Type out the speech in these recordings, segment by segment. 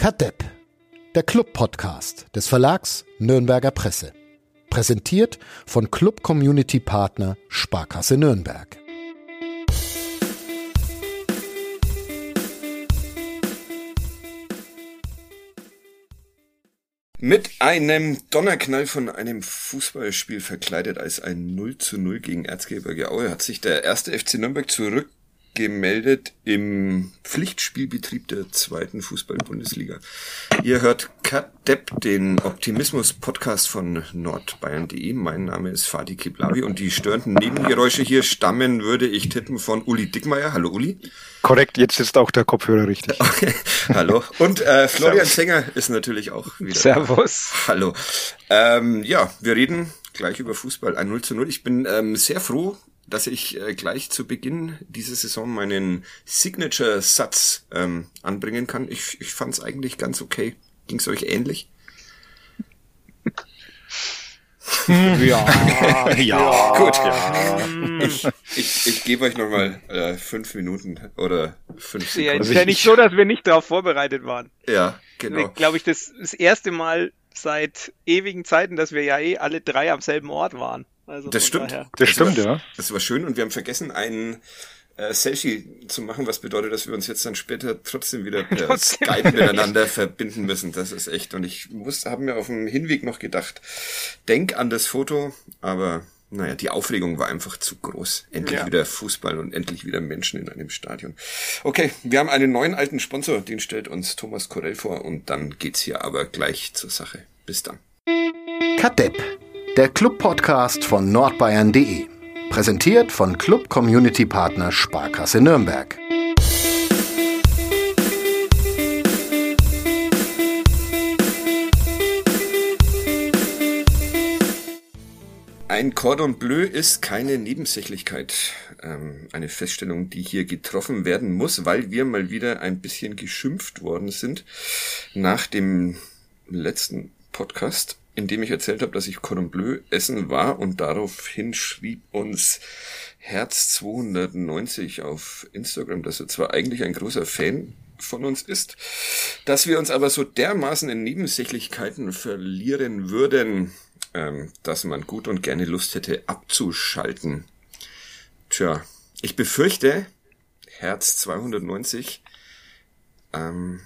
Kadepp, der Club-Podcast des Verlags Nürnberger Presse. Präsentiert von Club Community Partner Sparkasse Nürnberg. Mit einem Donnerknall von einem Fußballspiel verkleidet als ein 0 zu 0 gegen Erzgebirge Aue hat sich der erste FC Nürnberg zurück gemeldet im Pflichtspielbetrieb der zweiten Fußball-Bundesliga. Ihr hört Kadepp, den Optimismus-Podcast von nordbayern.de. Mein Name ist Fadi Kiblavi und die störenden Nebengeräusche hier stammen, würde ich tippen, von Uli Dickmeier. Hallo Uli. Korrekt, jetzt ist auch der Kopfhörer richtig. Okay. Hallo. Und äh, Florian Servus. Sänger ist natürlich auch wieder. Servus. Hallo. Ähm, ja, wir reden gleich über Fußball. Ein 0 zu 0. Ich bin ähm, sehr froh, dass ich äh, gleich zu Beginn dieser Saison meinen Signature-Satz ähm, anbringen kann. Ich, ich fand es eigentlich ganz okay. Ging es euch ähnlich? ja, ja, gut. Ja. Ich, ich, ich gebe euch nochmal äh, fünf Minuten oder fünf Sekunden. Ja, es ist ja nicht so, dass wir nicht darauf vorbereitet waren. Ja, genau. Glaube ich, das, das erste Mal seit ewigen Zeiten, dass wir ja eh alle drei am selben Ort waren. Also das stimmt. Daher. Das, das stimmt, war, ja. Das war schön und wir haben vergessen, ein äh, Selfie zu machen, was bedeutet, dass wir uns jetzt dann später trotzdem wieder per Skype miteinander verbinden müssen. Das ist echt. Und ich musste, habe mir auf dem Hinweg noch gedacht, denk an das Foto, aber naja, die Aufregung war einfach zu groß. Endlich ja. wieder Fußball und endlich wieder Menschen in einem Stadion. Okay, wir haben einen neuen alten Sponsor, den stellt uns Thomas Korell vor und dann geht's hier aber gleich zur Sache. Bis dann. Kadepp der Club-Podcast von nordbayern.de. Präsentiert von Club Community Partner Sparkasse Nürnberg. Ein Cordon Bleu ist keine Nebensächlichkeit. Ähm, eine Feststellung, die hier getroffen werden muss, weil wir mal wieder ein bisschen geschimpft worden sind nach dem letzten Podcast in dem ich erzählt habe, dass ich Cordon Bleu essen war und daraufhin schrieb uns Herz 290 auf Instagram, dass er zwar eigentlich ein großer Fan von uns ist, dass wir uns aber so dermaßen in Nebensächlichkeiten verlieren würden, ähm, dass man gut und gerne Lust hätte abzuschalten. Tja, ich befürchte, Herz 290, ähm,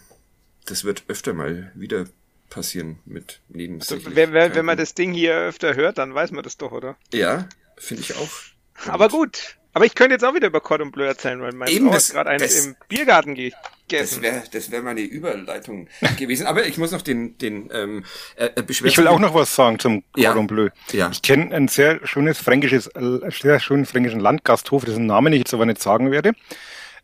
das wird öfter mal wieder passieren mit Nebensächlichkeiten. Also, wenn, wenn man das Ding hier öfter hört, dann weiß man das doch, oder? Ja, finde ich auch. Aber gut. Aber ich könnte jetzt auch wieder über Cordon Bleu erzählen, weil mein Eben, Frau hat gerade eines im Biergarten gegessen. Das wäre das wär meine Überleitung gewesen. Aber ich muss noch den, den ähm, äh, äh Ich will auch noch was sagen zum Cordon ja. Bleu. Ja. Ich kenne ein sehr schönes fränkisches, äh, sehr schönen fränkischen Landgasthof, dessen Namen ich jetzt aber nicht sagen werde.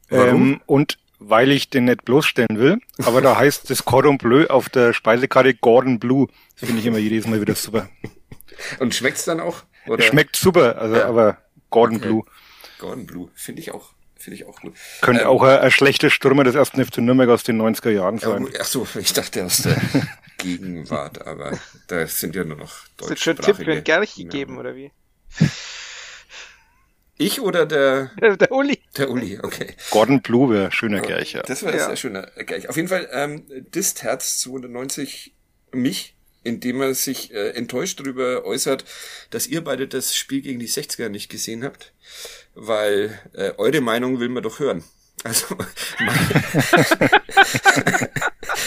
Warum? Ähm, und weil ich den nicht bloßstellen will. Aber da heißt das Cordon Bleu auf der Speisekarte Gordon Blue. Das finde ich immer jedes Mal wieder super. Und schmeckt's dann auch? Oder? Schmeckt super, also ja. aber Gordon okay. Blue. Gordon Blue, finde ich auch. Finde ich auch gut. Könnte ähm, auch ein, ein schlechter Stürmer des ersten FC Nürnberg aus den 90er Jahren sein. Ach so, ich dachte aus der Gegenwart, aber da sind ja nur noch deutsche Ist schon Tipp für einen Gerchi geben, oder wie? Ich oder der? Der Uli. Der Uli, okay. Gordon Blue wäre schöner Gerch, ja. Das war ja. sehr schöner Gerch. Auf jeden Fall ähm, disst Herz 290 mich, indem er sich äh, enttäuscht darüber äußert, dass ihr beide das Spiel gegen die 60er nicht gesehen habt, weil äh, eure Meinung will man doch hören. Also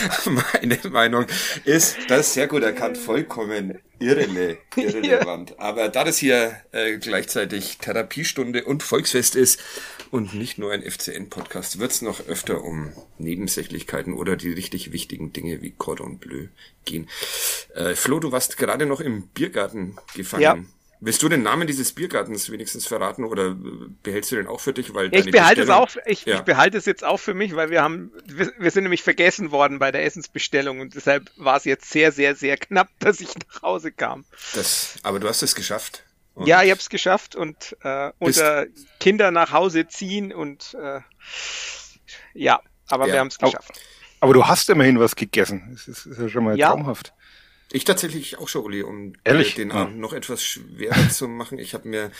meine, Meinung ist, das ist sehr gut erkannt, vollkommen irrele, irrelevant. Ja. Aber da das hier äh, gleichzeitig Therapiestunde und Volksfest ist und nicht nur ein FCN-Podcast, wird es noch öfter um Nebensächlichkeiten oder die richtig wichtigen Dinge wie Cordon Bleu gehen. Äh, Flo, du warst gerade noch im Biergarten gefangen. Ja. Willst du den Namen dieses Biergartens wenigstens verraten oder behältst du den auch für dich? Weil ich behalte es auch, ich, ja. ich, behalte es jetzt auch für mich, weil wir haben, wir, wir, sind nämlich vergessen worden bei der Essensbestellung und deshalb war es jetzt sehr, sehr, sehr knapp, dass ich nach Hause kam. Das, aber du hast es geschafft. Ja, ich habe es geschafft und äh, unter Kinder nach Hause ziehen und äh, ja, aber ja. wir haben es geschafft. Aber, aber, du hast immerhin was gegessen. Das ist, ist ja schon mal ja. traumhaft. Ich tatsächlich auch schon, Uli, um Ehrlich? den Abend ja. noch etwas schwerer zu machen. Ich habe mir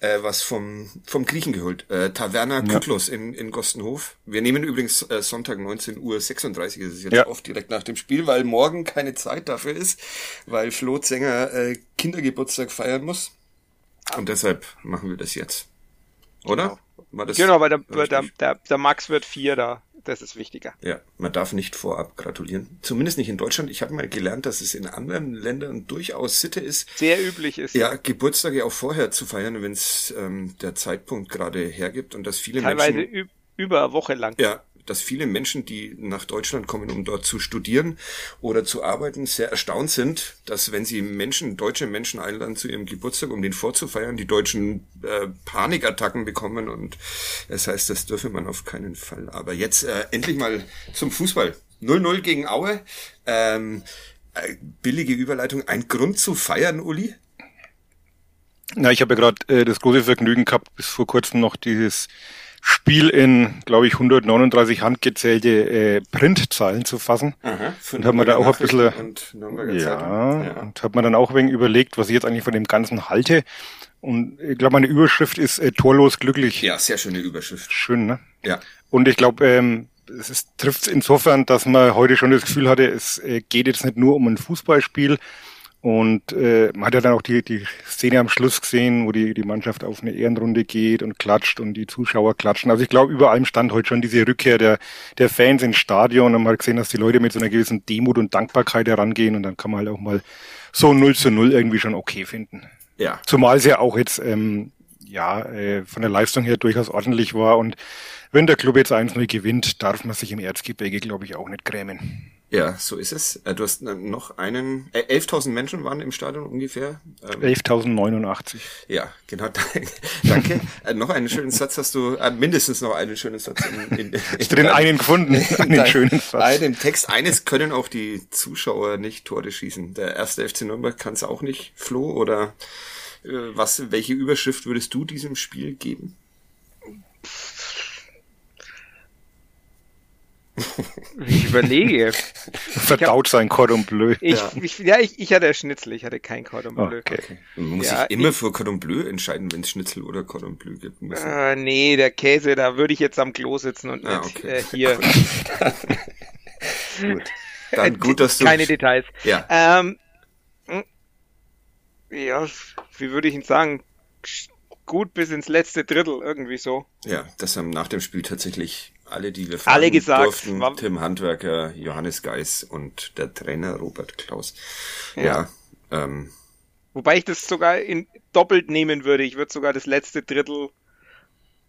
äh, was vom vom Griechen geholt. Äh, Taverna Kyklos ja. in, in Gostenhof. Wir nehmen übrigens äh, Sonntag 19 Uhr 36, das ist jetzt ja. oft direkt nach dem Spiel, weil morgen keine Zeit dafür ist, weil Flo Sänger äh, Kindergeburtstag feiern muss. Und deshalb machen wir das jetzt. Oder? Genau, genau weil der, der, der, der Max wird vier da. Das ist wichtiger. Ja, man darf nicht vorab gratulieren. Zumindest nicht in Deutschland. Ich habe mal gelernt, dass es in anderen Ländern durchaus Sitte ist. Sehr üblich ist. Ja, Geburtstage auch vorher zu feiern, wenn es ähm, der Zeitpunkt gerade hergibt und dass viele Teilweise Menschen. über eine Woche lang. Ja, dass viele Menschen, die nach Deutschland kommen, um dort zu studieren oder zu arbeiten, sehr erstaunt sind, dass wenn sie Menschen, deutsche Menschen einladen zu ihrem Geburtstag, um den vorzufeiern, die Deutschen äh, Panikattacken bekommen und das heißt, das dürfe man auf keinen Fall. Aber jetzt äh, endlich mal zum Fußball. 0-0 gegen Aue. Ähm, äh, billige Überleitung. Ein Grund zu feiern, Uli? Na, ich habe ja gerade äh, das große Vergnügen gehabt, bis vor kurzem noch dieses Spiel in, glaube ich, 139 handgezählte äh, Printzahlen zu fassen. Aha, und haben wir da auch ein bisschen, und ja, ja, und hat man dann auch wenig überlegt, was ich jetzt eigentlich von dem Ganzen halte. Und ich glaube, meine Überschrift ist äh, torlos glücklich. Ja, sehr schöne Überschrift. Schön, ne? Ja. Und ich glaube, ähm, es trifft insofern, dass man heute schon das Gefühl hatte, es äh, geht jetzt nicht nur um ein Fußballspiel, und äh, man hat ja dann auch die, die Szene am Schluss gesehen, wo die, die Mannschaft auf eine Ehrenrunde geht und klatscht und die Zuschauer klatschen. Also ich glaube, über allem stand heute schon diese Rückkehr der, der Fans ins Stadion und man hat gesehen, dass die Leute mit so einer gewissen Demut und Dankbarkeit herangehen und dann kann man halt auch mal so 0 zu 0 irgendwie schon okay finden. Ja. Zumal es ja auch jetzt ähm, ja äh, von der Leistung her durchaus ordentlich war und wenn der Club jetzt 1-0 gewinnt, darf man sich im Erzgebirge, glaube ich, auch nicht grämen. Ja, so ist es. Äh, du hast noch einen, äh, 11.000 Menschen waren im Stadion ungefähr. 11.089. Ähm, ja, genau. Danke. äh, noch einen schönen Satz hast du, äh, mindestens noch einen schönen Satz. In, in, in ich drin einen gefunden, einen schönen Satz. Einen Text. Eines können auch die Zuschauer nicht Tore schießen. Der erste FC Nürnberg kann es auch nicht, Flo, oder äh, was, welche Überschrift würdest du diesem Spiel geben? Ich überlege. Verdaut hab, sein Cordon Bleu. Ich, ja. Ich, ja, ich, ich hatte Schnitzel, ich hatte kein Cordon Bleu. Okay. okay. Man muss ja, sich immer ich, für Cordon Bleu entscheiden, wenn es Schnitzel oder Cordon Bleu gibt. Äh, nee, der Käse, da würde ich jetzt am Klo sitzen und ah, nicht okay. äh, hier. gut. Dann gut, dass du... Keine Details. Ja. Ähm, hm. ja, wie würde ich ihn sagen? Gut bis ins letzte Drittel, irgendwie so. Ja, das haben nach dem Spiel tatsächlich alle, die wir alle gesagt, durften, war... Tim Handwerker, Johannes Geis und der Trainer Robert Klaus. Ja. ja ähm, Wobei ich das sogar in doppelt nehmen würde. Ich würde sogar das letzte Drittel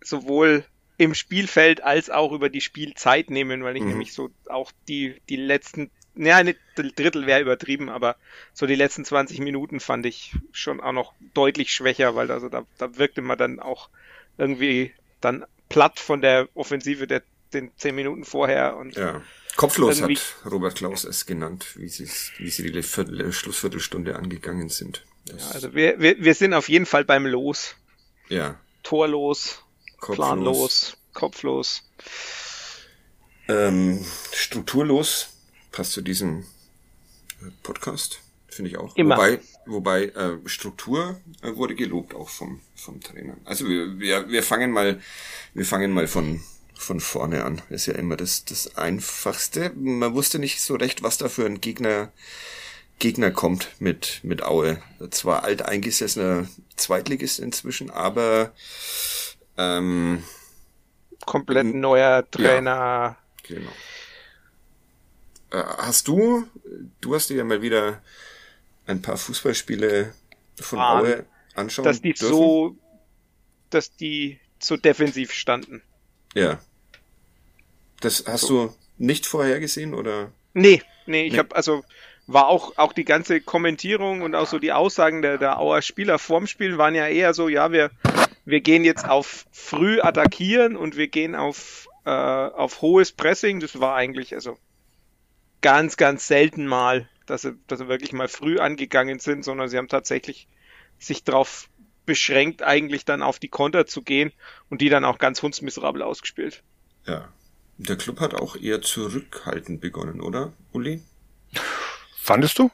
sowohl im Spielfeld als auch über die Spielzeit nehmen, weil ich mhm. nämlich so auch die, die letzten, ja, nicht Drittel wäre übertrieben, aber so die letzten 20 Minuten fand ich schon auch noch deutlich schwächer, weil also da, da wirkte man dann auch irgendwie dann platt von der Offensive der den zehn Minuten vorher und ja. Kopflos hat Robert Klaus es genannt, wie sie wie sie die Viertel, Schlussviertelstunde angegangen sind. Ja, also wir, wir, wir sind auf jeden Fall beim Los. Ja. Torlos, kopflos. planlos, kopflos. Ähm, strukturlos passt zu diesem äh, Podcast, finde ich auch. Immer. Wobei, wobei äh, Struktur äh, wurde gelobt auch vom, vom Trainer. Also wir, wir, wir fangen mal, wir fangen mal von von vorne an. Ist ja immer das, das Einfachste. Man wusste nicht so recht, was da für ein Gegner, Gegner kommt mit, mit Aue. Zwar alteingesessener Zweitligist inzwischen, aber ähm, komplett neuer Trainer. Ja, genau. Äh, hast du, du hast dir ja mal wieder ein paar Fußballspiele von ah, Aue anschauen Dass die dürfen? so, dass die so defensiv standen. Ja. Das hast so. du nicht vorhergesehen oder? Nee, nee, ich nee. habe also war auch auch die ganze Kommentierung und auch so die Aussagen der der Auer Spieler vorm Spiel waren ja eher so, ja, wir wir gehen jetzt auf früh attackieren und wir gehen auf äh, auf hohes Pressing, das war eigentlich also ganz ganz selten mal, dass sie dass sie wirklich mal früh angegangen sind, sondern sie haben tatsächlich sich darauf beschränkt, eigentlich dann auf die Konter zu gehen und die dann auch ganz hundsmiserabel ausgespielt. Ja. Der Club hat auch eher zurückhaltend begonnen, oder, Uli? Fandest du?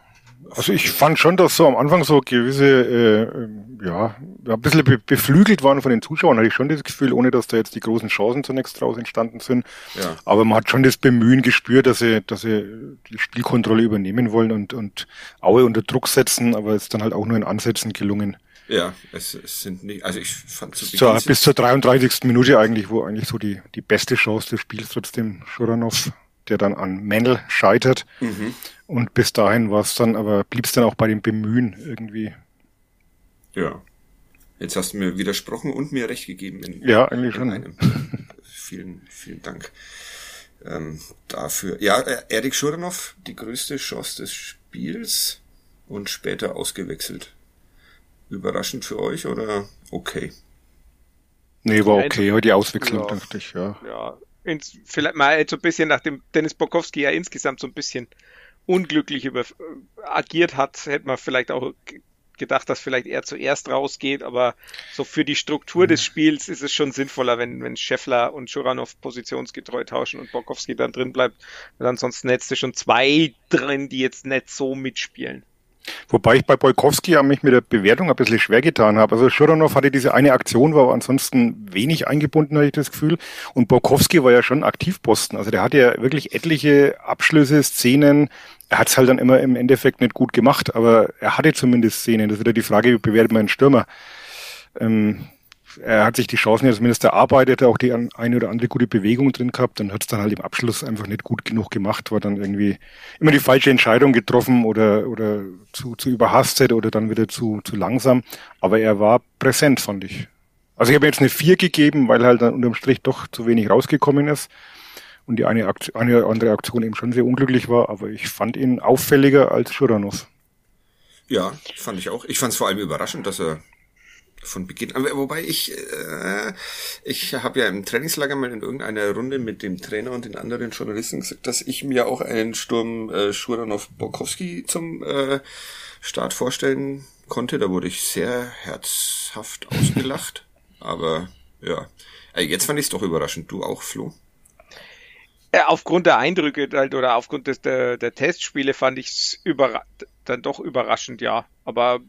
Also ich fand schon, dass so am Anfang so gewisse, äh, ja, ein bisschen be beflügelt waren von den Zuschauern, hatte ich schon das Gefühl, ohne dass da jetzt die großen Chancen zunächst draus entstanden sind. Ja. Aber man hat schon das Bemühen gespürt, dass sie, dass sie die Spielkontrolle übernehmen wollen und, und Aue unter Druck setzen, aber es ist dann halt auch nur in Ansätzen gelungen. Ja, es, es sind nicht, also ich fand zu so, bis zur 33. Minute eigentlich, wo eigentlich so die, die beste Chance des Spiels trotzdem Schuranov, der dann an Mendel scheitert. Mhm. Und bis dahin war es dann, aber blieb es dann auch bei dem Bemühen irgendwie. Ja. Jetzt hast du mir widersprochen und mir recht gegeben. In, ja, eigentlich schon. Einem. vielen, vielen Dank ähm, dafür. Ja, äh, Erik Schuranov, die größte Chance des Spiels und später ausgewechselt. Überraschend für euch oder okay? Nee, war okay, die Auswechslung, ja, dachte ich, ja. Ja, ins, vielleicht mal jetzt so ein bisschen, nachdem Dennis Bokowski ja insgesamt so ein bisschen unglücklich über, äh, agiert hat, hätte man vielleicht auch gedacht, dass vielleicht er zuerst rausgeht, aber so für die Struktur des Spiels ist es schon sinnvoller, wenn, wenn Scheffler und Schuranov positionsgetreu tauschen und Bokowski dann drin bleibt, weil ansonsten hättest du schon zwei drin, die jetzt nicht so mitspielen. Wobei ich bei Bolkowski ja mich mit der Bewertung ein bisschen schwer getan habe. Also Schuranov hatte diese eine Aktion, war aber ansonsten wenig eingebunden, hatte ich das Gefühl. Und Bolkowski war ja schon Aktivposten. Also der hatte ja wirklich etliche Abschlüsse, Szenen. Er hat es halt dann immer im Endeffekt nicht gut gemacht, aber er hatte zumindest Szenen. Das ist wieder die Frage, wie bewertet man einen Stürmer? Ähm, er hat sich die Chancen ja zumindest erarbeitet, auch die eine oder andere gute Bewegung drin gehabt und hat es dann halt im Abschluss einfach nicht gut genug gemacht, war dann irgendwie immer die falsche Entscheidung getroffen oder, oder zu, zu überhastet oder dann wieder zu, zu langsam. Aber er war präsent, fand ich. Also ich habe jetzt eine vier gegeben, weil halt dann unterm Strich doch zu wenig rausgekommen ist und die eine, Aktion, eine andere Aktion eben schon sehr unglücklich war, aber ich fand ihn auffälliger als Schuranov. Ja, fand ich auch. Ich fand es vor allem überraschend, dass er von Beginn an. Wobei ich, äh, ich habe ja im Trainingslager mal in irgendeiner Runde mit dem Trainer und den anderen Journalisten gesagt, dass ich mir auch einen Sturm äh, Schuranov-Borkowski zum äh, Start vorstellen konnte. Da wurde ich sehr herzhaft ausgelacht. Aber ja, also jetzt fand ich es doch überraschend. Du auch, Flo? Aufgrund der Eindrücke halt, oder aufgrund des, der, der Testspiele fand ich es dann doch überraschend, ja. Aber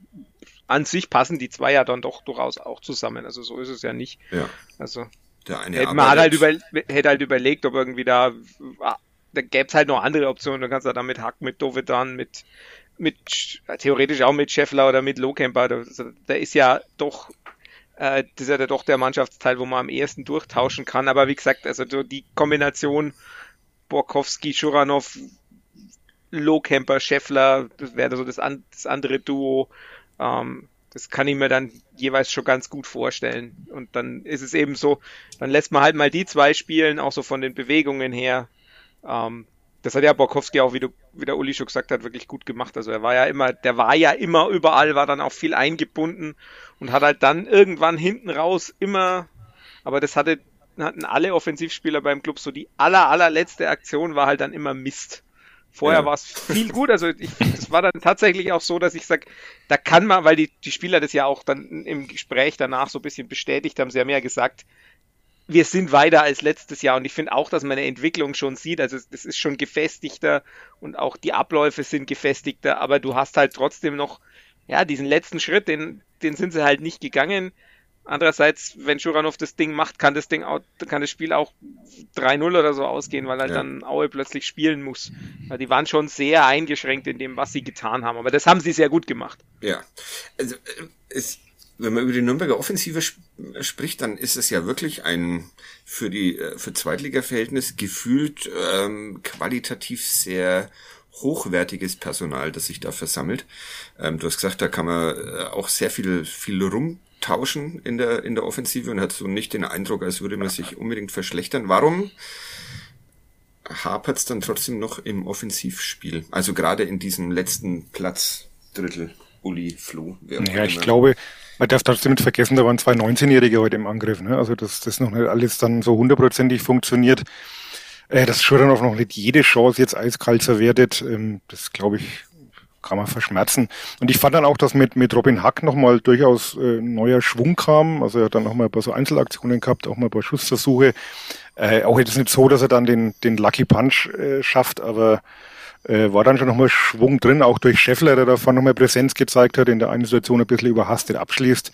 an sich passen die zwei ja dann doch durchaus auch zusammen. Also so ist es ja nicht. Ja. Also der eine hätte, man halt über, hätte halt überlegt, ob irgendwie da, ah, da gäbe es halt noch andere Optionen. Du kannst ja dann mit Hack, mit Dovedan, mit, mit theoretisch auch mit Scheffler oder mit Lohkemper. Da, da ist ja doch äh, das ist ja doch der Mannschaftsteil, wo man am ehesten durchtauschen kann. Aber wie gesagt, also die Kombination Borkowski, Schuranov, Lohkemper, Scheffler, das wäre so das, an, das andere Duo. Ähm, das kann ich mir dann jeweils schon ganz gut vorstellen. Und dann ist es eben so, dann lässt man halt mal die zwei spielen, auch so von den Bewegungen her. Ähm, das hat ja Borkowski auch, wie, du, wie der Uli schon gesagt hat, wirklich gut gemacht. Also er war ja immer, der war ja immer überall, war dann auch viel eingebunden und hat halt dann irgendwann hinten raus immer, aber das hatte, hatten alle Offensivspieler beim Club so die aller, allerletzte Aktion war halt dann immer Mist. Vorher ja. war es viel gut. Also das war dann tatsächlich auch so, dass ich sage, da kann man, weil die, die Spieler das ja auch dann im Gespräch danach so ein bisschen bestätigt haben, sie haben ja gesagt, wir sind weiter als letztes Jahr und ich finde auch, dass man eine Entwicklung schon sieht. Also es ist schon gefestigter und auch die Abläufe sind gefestigter, aber du hast halt trotzdem noch, ja, diesen letzten Schritt, den, den sind sie halt nicht gegangen. Andererseits, wenn Schuranov das Ding macht, kann das Ding auch, kann das Spiel auch 3-0 oder so ausgehen, weil halt ja. dann Aue plötzlich spielen muss. Weil die waren schon sehr eingeschränkt in dem, was sie getan haben. Aber das haben sie sehr gut gemacht. Ja. Also, äh, es, wenn man über die Nürnberger Offensive sp spricht, dann ist es ja wirklich ein für die äh, für Zweitliga-Verhältnis gefühlt ähm, qualitativ sehr hochwertiges Personal, das sich da versammelt. Ähm, du hast gesagt, da kann man äh, auch sehr viel viel rum tauschen in der, in der Offensive und hat so nicht den Eindruck, als würde man sich unbedingt verschlechtern. Warum hapert es dann trotzdem noch im Offensivspiel? Also gerade in diesem letzten Platzdrittel, Uli, Flo. Ja, ich glaube, man darf trotzdem nicht vergessen, da waren zwei 19-Jährige heute im Angriff. Ne? Also dass das noch nicht alles dann so hundertprozentig funktioniert. Äh, dass Schuranov noch nicht jede Chance jetzt eiskalt verwertet, ähm, das glaube ich, kann man verschmerzen. Und ich fand dann auch, dass mit, mit Robin Hack nochmal durchaus äh, neuer Schwung kam. Also er hat dann nochmal ein paar so Einzelaktionen gehabt, auch mal ein paar Schussversuche. Äh, auch jetzt nicht so, dass er dann den, den Lucky Punch äh, schafft, aber äh, war dann schon nochmal Schwung drin, auch durch Scheffler, der davon nochmal Präsenz gezeigt hat, in der einen Situation ein bisschen überhastet abschließt.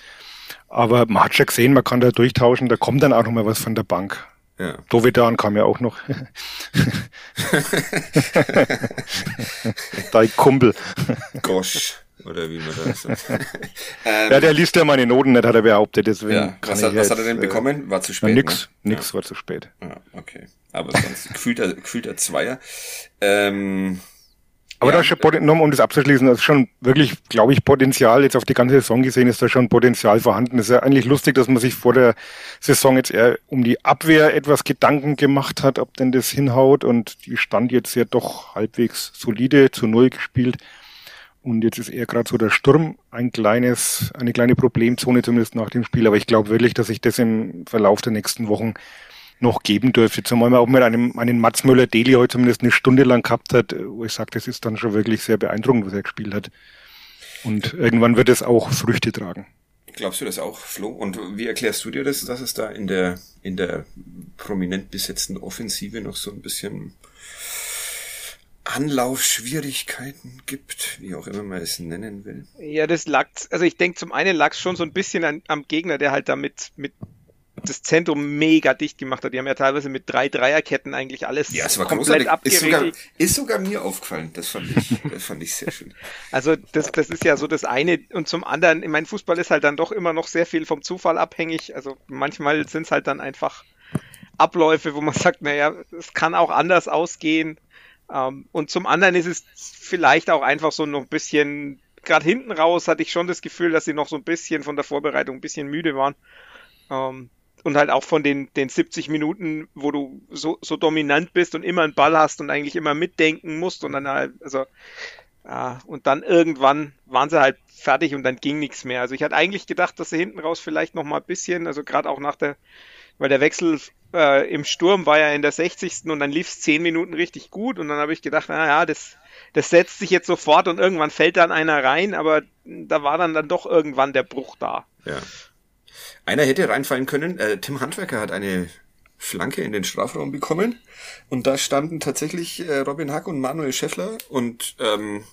Aber man hat schon gesehen, man kann da durchtauschen, da kommt dann auch nochmal was von der Bank. Ja. Dovedan kam ja auch noch. Dein Kumpel. Gosh. Oder wie man das sagt. ähm, ja, der liest ja meine Noten nicht, hat er behauptet. Deswegen ja, was, hat, was hat er denn äh, bekommen? War zu spät. Na, nix, ne? nix ja. war zu spät. Ja, okay. Aber sonst gefühlter, gefühlter Zweier. Ähm, aber ja, da ist schon, um das abzuschließen, das ist schon wirklich, glaube ich, Potenzial, jetzt auf die ganze Saison gesehen, ist da schon Potenzial vorhanden. Es ist ja eigentlich lustig, dass man sich vor der Saison jetzt eher um die Abwehr etwas Gedanken gemacht hat, ob denn das hinhaut und die stand jetzt ja doch halbwegs solide zu Null gespielt. Und jetzt ist eher gerade so der Sturm ein kleines, eine kleine Problemzone zumindest nach dem Spiel. Aber ich glaube wirklich, dass sich das im Verlauf der nächsten Wochen noch geben dürfte. Zumal man auch mit einem, einen Mats Möller-Deli heute zumindest eine Stunde lang gehabt hat, wo ich sage, das ist dann schon wirklich sehr beeindruckend, was er gespielt hat. Und irgendwann wird es auch Früchte tragen. Glaubst du das auch, Flo? Und wie erklärst du dir das, dass es da in der, in der prominent besetzten Offensive noch so ein bisschen Anlaufschwierigkeiten gibt, wie auch immer man es nennen will? Ja, das lag, also ich denke zum einen lag es schon so ein bisschen an, am Gegner, der halt damit mit das Zentrum mega dicht gemacht hat. Die haben ja teilweise mit drei Dreierketten eigentlich alles ja, es war komplett abgeriegelt. Ist sogar, ist sogar mir aufgefallen. Das fand ich, das fand ich sehr schön. Also das, das ist ja so das eine. Und zum anderen, ich mein Fußball ist halt dann doch immer noch sehr viel vom Zufall abhängig. Also manchmal sind es halt dann einfach Abläufe, wo man sagt, naja, es kann auch anders ausgehen. Ähm, und zum anderen ist es vielleicht auch einfach so noch ein bisschen, gerade hinten raus hatte ich schon das Gefühl, dass sie noch so ein bisschen von der Vorbereitung ein bisschen müde waren. Ähm, und halt auch von den, den 70 Minuten, wo du so, so dominant bist und immer einen Ball hast und eigentlich immer mitdenken musst und dann halt, also, ja, und dann irgendwann waren sie halt fertig und dann ging nichts mehr. Also ich hatte eigentlich gedacht, dass sie hinten raus vielleicht noch mal ein bisschen, also gerade auch nach der, weil der Wechsel äh, im Sturm war ja in der 60. und dann lief es 10 Minuten richtig gut und dann habe ich gedacht, naja, das, das setzt sich jetzt sofort und irgendwann fällt dann einer rein, aber da war dann dann doch irgendwann der Bruch da. Ja. Einer hätte reinfallen können. Äh, Tim Handwerker hat eine Flanke in den Strafraum bekommen und da standen tatsächlich äh, Robin Hack und Manuel Scheffler und ähm,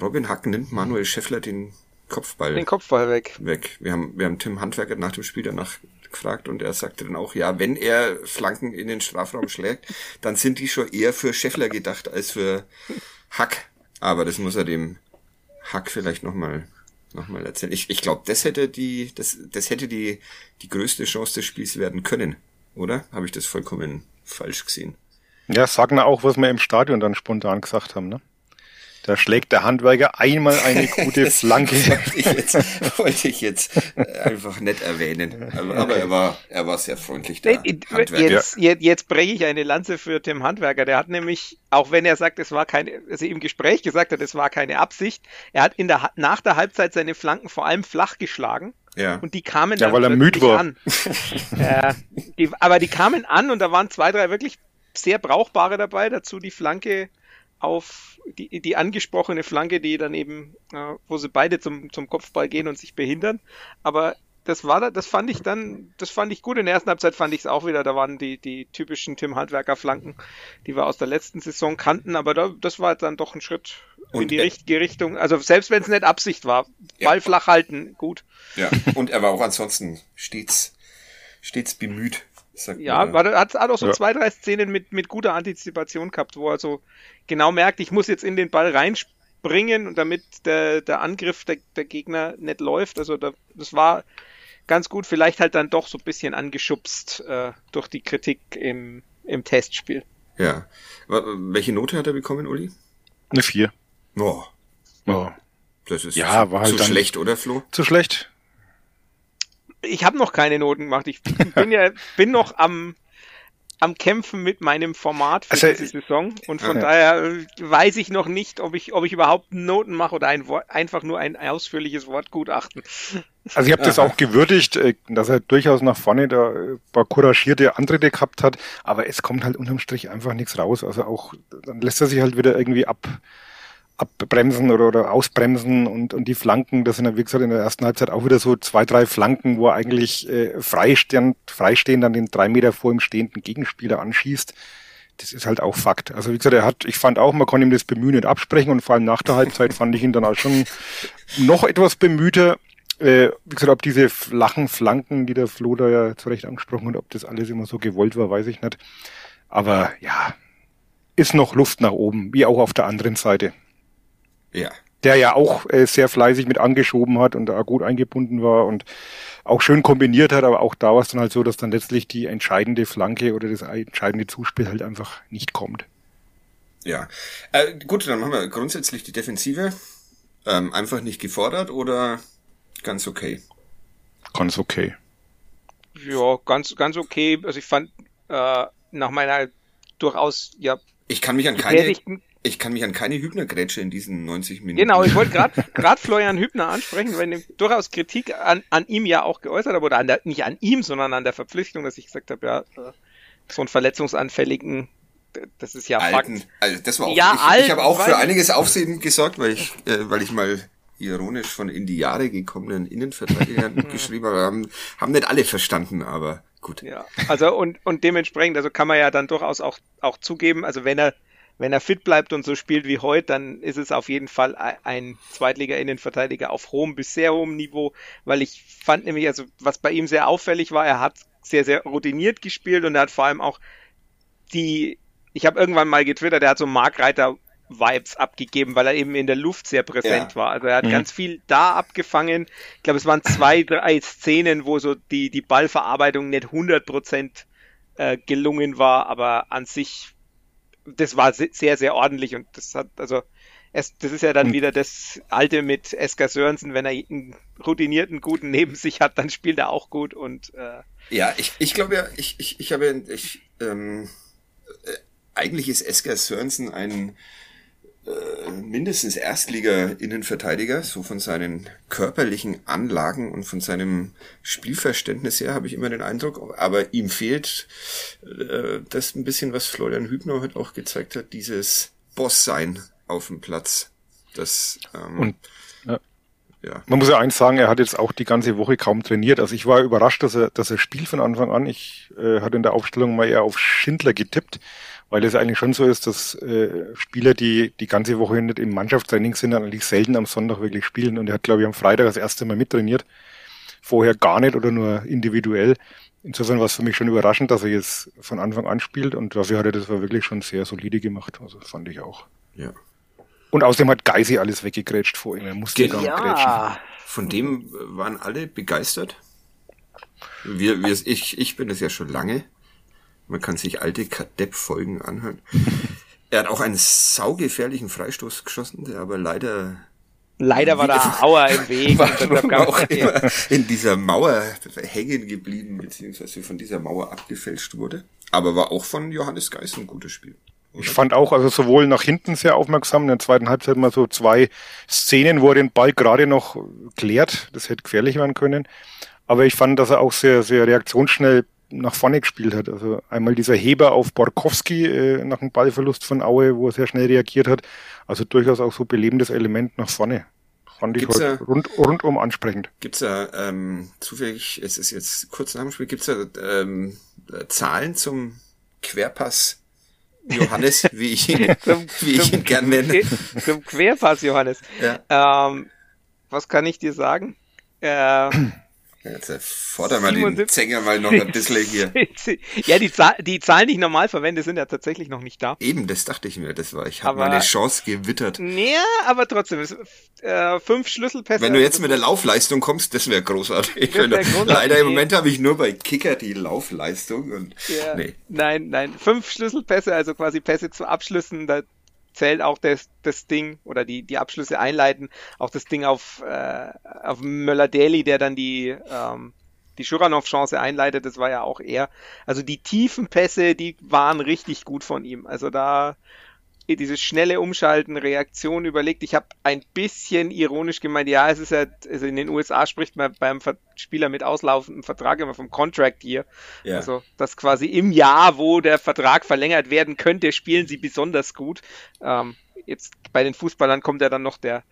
Robin Hack nimmt Manuel Scheffler den Kopfball. Den Kopfball weg. Weg. Wir haben, wir haben Tim Handwerker nach dem Spiel danach gefragt und er sagte dann auch, ja, wenn er Flanken in den Strafraum schlägt, dann sind die schon eher für Scheffler gedacht als für Hack. Aber das muss er dem Hack vielleicht nochmal nochmal erzählen. Ich, ich glaube, das hätte die, das, das hätte die, die größte Chance des Spiels werden können, oder? Habe ich das vollkommen falsch gesehen? Ja, sagen auch, was wir im Stadion dann spontan gesagt haben, ne? Da schlägt der Handwerker einmal eine gute Flanke. wollte, ich jetzt, wollte ich jetzt einfach nicht erwähnen. Aber, aber er war, er war sehr freundlich da. Jetzt, jetzt, jetzt breche ich eine Lanze für Tim Handwerker. Der hat nämlich, auch wenn er sagt, es war keine, also im Gespräch gesagt hat, es war keine Absicht, er hat in der, nach der Halbzeit seine Flanken vor allem flach geschlagen. Ja. Und die kamen ja, dann weil er müde war. an. äh, die, aber die kamen an und da waren zwei, drei wirklich sehr brauchbare dabei. Dazu die Flanke auf die, die angesprochene Flanke, die dann eben, äh, wo sie beide zum, zum Kopfball gehen und sich behindern. Aber das war da, das fand ich dann, das fand ich gut. In der ersten Halbzeit fand ich es auch wieder. Da waren die, die typischen Tim Handwerker Flanken, die wir aus der letzten Saison kannten. Aber da, das war dann doch ein Schritt und in die richtige Richtung. Also selbst wenn es nicht Absicht war, Ball ja. flach halten, gut. Ja, und er war auch ansonsten stets, stets bemüht, ja, war, hat, hat auch so ja. zwei, drei Szenen mit, mit guter Antizipation gehabt, wo er so genau merkt, ich muss jetzt in den Ball reinspringen und damit der, der Angriff der, der Gegner nicht läuft. Also da, das war ganz gut, vielleicht halt dann doch so ein bisschen angeschubst äh, durch die Kritik im, im Testspiel. Ja. Welche Note hat er bekommen, Uli? Eine vier. Oh. oh. Das ist ja, war halt zu schlecht, oder Flo? Zu schlecht ich habe noch keine Noten gemacht. Ich bin ja bin noch am am Kämpfen mit meinem Format für also, diese Saison und von ja. daher weiß ich noch nicht, ob ich ob ich überhaupt Noten mache oder ein Wort, einfach nur ein ausführliches Wortgutachten. Also ich habe das auch gewürdigt, äh, dass er durchaus nach vorne da ein paar couragierte Antritte gehabt hat, aber es kommt halt unterm Strich einfach nichts raus. Also auch dann lässt er sich halt wieder irgendwie ab abbremsen oder, oder ausbremsen und, und die Flanken, das sind ja wie gesagt in der ersten Halbzeit auch wieder so zwei, drei Flanken, wo er eigentlich äh, freistehend, freistehend an den drei Meter vor ihm stehenden Gegenspieler anschießt. das ist halt auch Fakt. Also wie gesagt, er hat, ich fand auch, man konnte ihm das Bemühen nicht absprechen und vor allem nach der Halbzeit fand ich ihn dann auch schon noch etwas bemühter. Äh, wie gesagt, ob diese flachen Flanken, die der Flo da ja zu Recht angesprochen hat, ob das alles immer so gewollt war, weiß ich nicht. Aber ja, ist noch Luft nach oben, wie auch auf der anderen Seite. Ja. Der ja auch äh, sehr fleißig mit angeschoben hat und da gut eingebunden war und auch schön kombiniert hat, aber auch da war es dann halt so, dass dann letztlich die entscheidende Flanke oder das entscheidende Zuspiel halt einfach nicht kommt. Ja. Äh, gut, dann haben wir grundsätzlich die Defensive. Ähm, einfach nicht gefordert oder ganz okay? Ganz okay. Ja, ganz, ganz okay. Also ich fand äh, nach meiner durchaus ja ich kann mich an keine ich kann mich an keine Hübner-Grätsche in diesen 90 Minuten. Genau, ich wollte gerade gerade Florian Hübner ansprechen, wenn durchaus Kritik an, an ihm ja auch geäußert habe, oder an der, nicht an ihm, sondern an der Verpflichtung, dass ich gesagt habe, ja, so einen verletzungsanfälligen, das ist ja Alten, Fakt. Also das war auch, ja, ich, alt, ich habe auch für einiges Aufsehen gesorgt, weil ich, äh, weil ich mal ironisch von in die Jahre gekommenen Innenverteidigern geschrieben habe, haben, haben nicht alle verstanden, aber gut. Ja, also und, und dementsprechend, also kann man ja dann durchaus auch, auch zugeben, also wenn er wenn er fit bleibt und so spielt wie heute, dann ist es auf jeden Fall ein Zweitliga-Innenverteidiger auf hohem bis sehr hohem Niveau, weil ich fand nämlich, also was bei ihm sehr auffällig war, er hat sehr, sehr routiniert gespielt und er hat vor allem auch die, ich habe irgendwann mal getwittert, er hat so Markreiter Vibes abgegeben, weil er eben in der Luft sehr präsent ja. war. Also er hat mhm. ganz viel da abgefangen. Ich glaube, es waren zwei, drei Szenen, wo so die, die Ballverarbeitung nicht 100% äh, gelungen war, aber an sich das war sehr, sehr ordentlich und das hat, also, es, das ist ja dann wieder das Alte mit Esker Sörensen, wenn er einen routinierten Guten neben sich hat, dann spielt er auch gut und äh, Ja, ich, ich glaube ja, ich, ich, ich habe ich, ähm, äh, eigentlich ist Esker Sörensen ein äh, mindestens Erstliga-Innenverteidiger, so von seinen körperlichen Anlagen und von seinem Spielverständnis her habe ich immer den Eindruck, aber ihm fehlt äh, das ein bisschen, was Florian Hübner heute auch gezeigt hat, dieses Boss-Sein auf dem Platz. Das ähm, und ja. Ja. Man muss ja eins sagen, er hat jetzt auch die ganze Woche kaum trainiert. Also ich war überrascht, dass er, dass er spielt von Anfang an. Ich äh, hatte in der Aufstellung mal eher auf Schindler getippt weil es eigentlich schon so ist, dass äh, Spieler, die die ganze Woche nicht im Mannschaftstraining sind, dann eigentlich selten am Sonntag wirklich spielen. Und er hat, glaube ich, am Freitag das erste Mal mittrainiert. Vorher gar nicht oder nur individuell. Insofern war es für mich schon überraschend, dass er jetzt von Anfang an spielt und dafür hat er das wirklich schon sehr solide gemacht. Also fand ich auch. Ja. Und außerdem hat Geisi alles weggegrätscht vor ihm. Er musste gar nicht ja. grätschen. Von dem waren alle begeistert. Wir, wir, ich, ich bin das ja schon lange. Man kann sich alte Kadepp-Folgen anhören. Er hat auch einen saugefährlichen Freistoß geschossen, der aber leider Leider war da Auer im Weg. Warum auch immer in dieser Mauer hängen geblieben, beziehungsweise von dieser Mauer abgefälscht wurde. Aber war auch von Johannes Geis ein gutes Spiel. Oder? Ich fand auch, also sowohl nach hinten sehr aufmerksam, in der zweiten Halbzeit mal so zwei Szenen, wo er den Ball gerade noch klärt. Das hätte gefährlich werden können. Aber ich fand, dass er auch sehr, sehr reaktionsschnell nach vorne gespielt hat. Also einmal dieser Heber auf Borkowski äh, nach dem Ballverlust von Aue, wo er sehr schnell reagiert hat. Also durchaus auch so belebendes Element nach vorne. Fand ich heute da, rund, rundum ansprechend. Gibt's da ähm, zufällig, es ist jetzt kurz nach dem Spiel, gibt's da ähm, Zahlen zum Querpass Johannes, wie ich ihn, zum, wie ich ihn gern nenne? Zum Querpass Johannes. Ja. Ähm, was kann ich dir sagen? Äh, Jetzt fordern wir den Zänger mal noch ein bisschen hier. ja, die, Zahl, die Zahlen, die ich normal verwende, sind ja tatsächlich noch nicht da. Eben, das dachte ich mir. Das war, ich habe meine Chance gewittert. Ja, aber trotzdem, äh, fünf Schlüsselpässe. Wenn du jetzt mit der Laufleistung kommst, das wäre großartig. Das wär großartig. Leider im Moment habe ich nur bei Kicker die Laufleistung und ja, nee. Nein, nein, fünf Schlüsselpässe, also quasi Pässe zu Abschlüssen, da zählt auch das, das Ding oder die, die Abschlüsse einleiten, auch das Ding auf, äh, auf Möller-Daly, der dann die, ähm, die Schuranov-Chance einleitet, das war ja auch er. Also die tiefen Pässe, die waren richtig gut von ihm. Also da dieses schnelle Umschalten, Reaktion überlegt. Ich habe ein bisschen ironisch gemeint, ja, es ist ja, also in den USA spricht man beim Spieler mit auslaufendem Vertrag immer vom Contract Year. Ja. Also, dass quasi im Jahr, wo der Vertrag verlängert werden könnte, spielen sie besonders gut. Ähm, jetzt bei den Fußballern kommt ja dann noch der,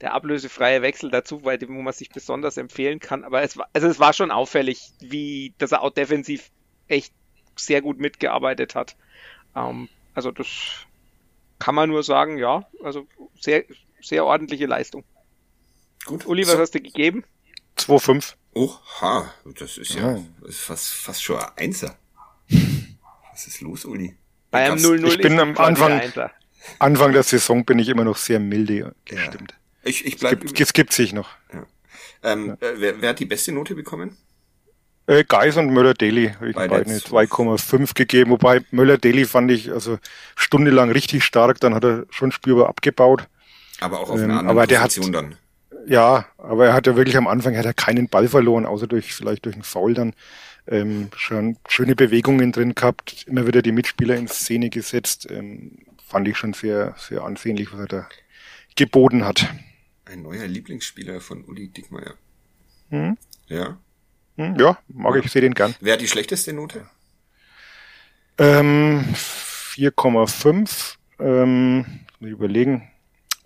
der ablösefreie Wechsel dazu, weil wo man sich besonders empfehlen kann. Aber es war, also es war schon auffällig, wie, dass er auch defensiv echt sehr gut mitgearbeitet hat. Ähm, also das kann man nur sagen, ja, also sehr, sehr ordentliche Leistung. Gut. Uli, was so. hast du gegeben? 2,5. Oha, das ist ja, Das ist fast, fast schon ein Einser. Was ist los, Uli? Bei einem 0-0 Ich bin am Anfang, Anfang der Saison bin ich immer noch sehr milde gestimmt. Ja. Ich, ich bleib, es, gibt, es gibt sich noch. Ja. Ähm, ja. Äh, wer, wer hat die beste Note bekommen? Äh, Geis und Möller-Deli habe ich beiden 2,5 gegeben, wobei Möller-Deli fand ich also stundenlang richtig stark, dann hat er schon spürbar abgebaut. Aber auch auf ähm, einer anderen aber Position der hat, dann. Ja, aber er hat ja wirklich am Anfang hat er keinen Ball verloren, außer durch vielleicht durch einen Foul dann. Ähm, schon schöne Bewegungen drin gehabt, immer wieder die Mitspieler in Szene gesetzt. Ähm, fand ich schon sehr, sehr ansehnlich, was er da geboten hat. Ein neuer Lieblingsspieler von Uli Dickmeyer. Hm? Ja. Hm, ja, mag ja. ich, sehe den gern. Wer hat die schlechteste Note? Ähm, 4,5. Ähm, muss ich überlegen.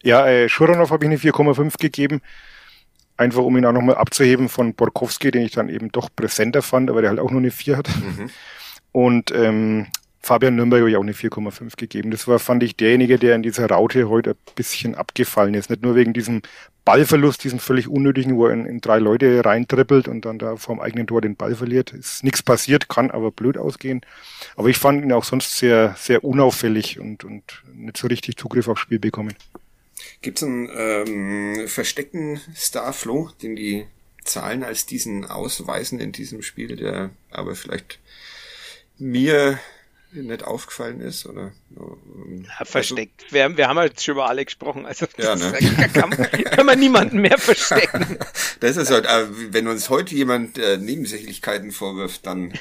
Ja, äh, Schuranov habe ich eine 4,5 gegeben. Einfach um ihn auch nochmal abzuheben von Borkowski, den ich dann eben doch präsenter fand, aber der halt auch nur eine 4 hat. Mhm. Und ähm, Fabian Nürnberg habe ich auch eine 4,5 gegeben. Das war, fand ich, derjenige, der in dieser Raute heute ein bisschen abgefallen ist. Nicht nur wegen diesem Ballverlust, diesen völlig unnötigen, wo er in, in drei Leute reintrippelt und dann da vorm eigenen Tor den Ball verliert. Ist nichts passiert, kann aber blöd ausgehen. Aber ich fand ihn auch sonst sehr, sehr unauffällig und, und nicht so richtig Zugriff aufs Spiel bekommen. Gibt es einen ähm, versteckten Starflow, den die Zahlen als diesen ausweisen in diesem Spiel, der aber vielleicht mir nicht aufgefallen ist? Oder, ähm, ja, versteckt. Also, wir, wir haben halt schon über alle gesprochen, also ja, ne? kann, kann, man niemanden mehr verstecken. Das ist halt, äh, wenn uns heute jemand äh, Nebensächlichkeiten vorwirft, dann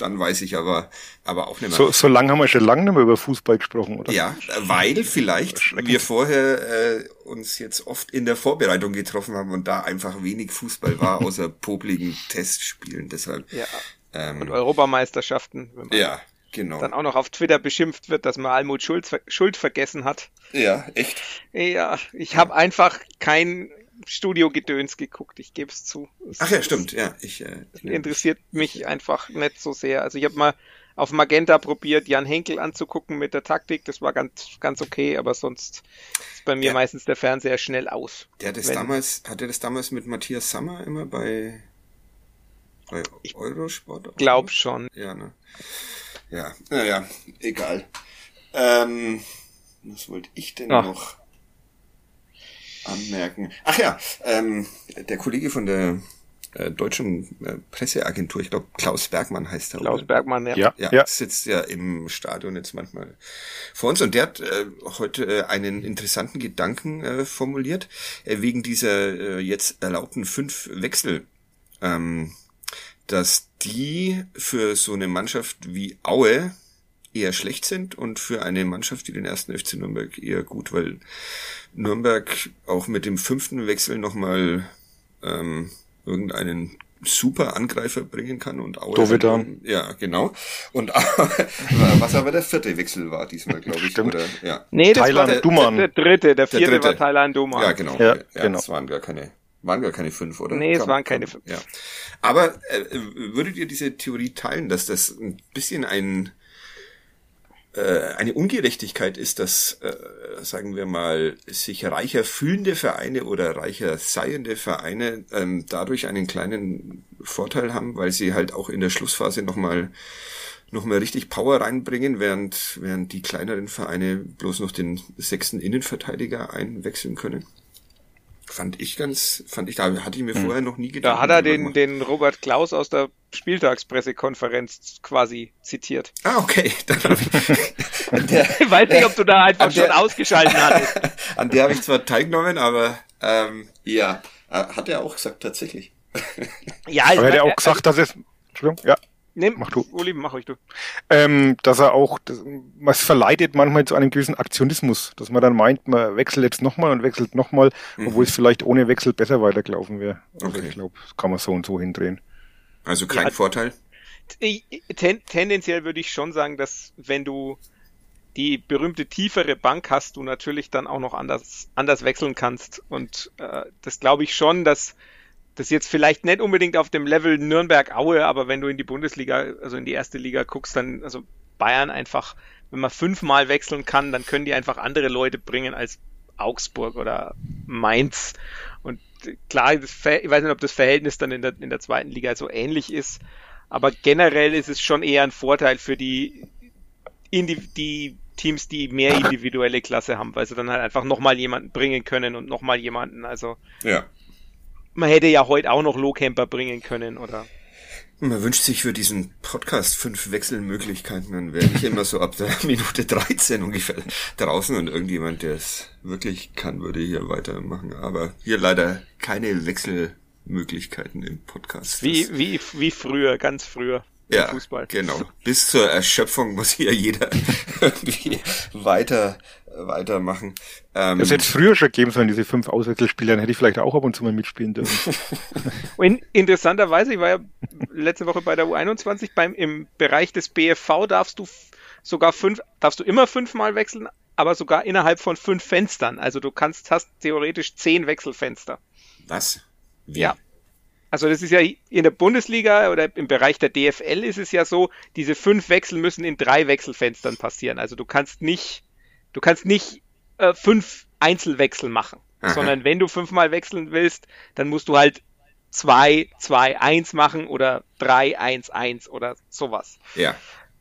dann weiß ich aber, aber auch nicht mehr. So, so lange haben wir schon lange nicht mehr über Fußball gesprochen, oder? Ja, weil vielleicht wir vorher äh, uns jetzt oft in der Vorbereitung getroffen haben und da einfach wenig Fußball war, außer popligen Testspielen. Deshalb. Ja. Ähm, und Europameisterschaften. ja, Genau. Dann auch noch auf Twitter beschimpft wird, dass man Almut Schuld, Schuld vergessen hat. Ja, echt? Ja, ich habe einfach kein Studio-Gedöns geguckt, ich gebe es zu. Ach ja, stimmt, ja. Ich, äh, interessiert mich einfach nicht so sehr. Also ich habe mal auf Magenta probiert, Jan Henkel anzugucken mit der Taktik. Das war ganz, ganz okay, aber sonst ist bei mir ja. meistens der Fernseher schnell aus. Der hat das damals, hat er das damals mit Matthias Sammer immer bei, bei Eurosport? Glaub schon. Ja, ne? Ja, naja, egal. Ähm, was wollte ich denn Ach. noch anmerken? Ach ja, ähm, der Kollege von der äh, deutschen äh, Presseagentur, ich glaube Klaus Bergmann heißt er. Klaus oder? Bergmann, ja. ja. Ja, ja. sitzt ja im Stadion jetzt manchmal vor uns und der hat äh, heute äh, einen interessanten Gedanken äh, formuliert, äh, wegen dieser äh, jetzt erlaubten fünf Wechsel. Ähm, dass die für so eine Mannschaft wie Aue eher schlecht sind und für eine Mannschaft wie den ersten FC Nürnberg eher gut, weil Nürnberg auch mit dem fünften Wechsel nochmal ähm, irgendeinen super Angreifer bringen kann und Aue. Dovedan. Ja, genau. Und was aber der vierte Wechsel war diesmal, glaube ich. Stimmt. Oder, ja. Nee, das Thailand war der, Duman. der, dritte. Der vierte der dritte. war Thailand Duman. Ja, genau. Ja, ja, genau. Das waren gar keine waren gar keine fünf, oder? Nee, es waren keine fünf. Ja. Aber äh, würdet ihr diese Theorie teilen, dass das ein bisschen ein äh, eine Ungerechtigkeit ist, dass, äh, sagen wir mal, sich reicher fühlende Vereine oder reicher seiende Vereine ähm, dadurch einen kleinen Vorteil haben, weil sie halt auch in der Schlussphase nochmal noch mal richtig Power reinbringen, während, während die kleineren Vereine bloß noch den sechsten Innenverteidiger einwechseln können? Fand ich ganz, fand ich, da hatte ich mir hm. vorher noch nie gedacht. Da hat er den, den Robert Klaus aus der Spieltagspressekonferenz quasi zitiert. Ah, okay. Dann hab ich, der, ich weiß nicht, ob du da einfach schon der, ausgeschalten hattest. An der habe ich zwar teilgenommen, aber ähm, ja, hat er auch gesagt, tatsächlich. ja, aber hat er auch gesagt, dass es. Entschuldigung, ja. Nee, mach du. Uli, mach euch du. Ähm, dass er auch, das, was verleitet manchmal zu einem gewissen Aktionismus, dass man dann meint, man wechselt jetzt nochmal und wechselt nochmal, mhm. obwohl es vielleicht ohne Wechsel besser weitergelaufen wäre. Also okay. ich glaube, das kann man so und so hindrehen. Also kein ja, Vorteil? Ten, tendenziell würde ich schon sagen, dass wenn du die berühmte tiefere Bank hast, du natürlich dann auch noch anders, anders wechseln kannst. Und äh, das glaube ich schon, dass das jetzt vielleicht nicht unbedingt auf dem Level Nürnberg-Aue, aber wenn du in die Bundesliga, also in die erste Liga guckst, dann, also Bayern einfach wenn man fünfmal wechseln kann, dann können die einfach andere Leute bringen als Augsburg oder Mainz. Und klar, ich weiß nicht, ob das Verhältnis dann in der, in der zweiten Liga so ähnlich ist, aber generell ist es schon eher ein Vorteil für die, die Teams, die mehr individuelle Klasse haben, weil sie dann halt einfach nochmal jemanden bringen können und nochmal jemanden. Also ja. Man hätte ja heute auch noch Lowcamper bringen können oder man wünscht sich für diesen Podcast fünf Wechselmöglichkeiten, dann wäre ich immer so ab der Minute 13 ungefähr draußen und irgendjemand, der es wirklich kann, würde hier weitermachen. Aber hier leider keine Wechselmöglichkeiten im Podcast. Wie, wie, wie früher, ganz früher ja, Fußball. Genau. Bis zur Erschöpfung muss hier jeder irgendwie weiter weitermachen. Ähm, das hätte es früher schon geben sollen, diese fünf Auswechselspieler, dann hätte ich vielleicht auch ab und zu mal mitspielen dürfen. und interessanterweise, ich war ja letzte Woche bei der U21, beim, im Bereich des BFV darfst du sogar fünf, darfst du immer fünfmal wechseln, aber sogar innerhalb von fünf Fenstern. Also du kannst, hast theoretisch zehn Wechselfenster. Was? Wie? Ja. Also das ist ja in der Bundesliga oder im Bereich der DFL ist es ja so, diese fünf Wechsel müssen in drei Wechselfenstern passieren. Also du kannst nicht, du kannst nicht äh, fünf Einzelwechsel machen, Aha. sondern wenn du fünfmal wechseln willst, dann musst du halt zwei, zwei, eins machen oder drei, eins, eins oder sowas. Ja.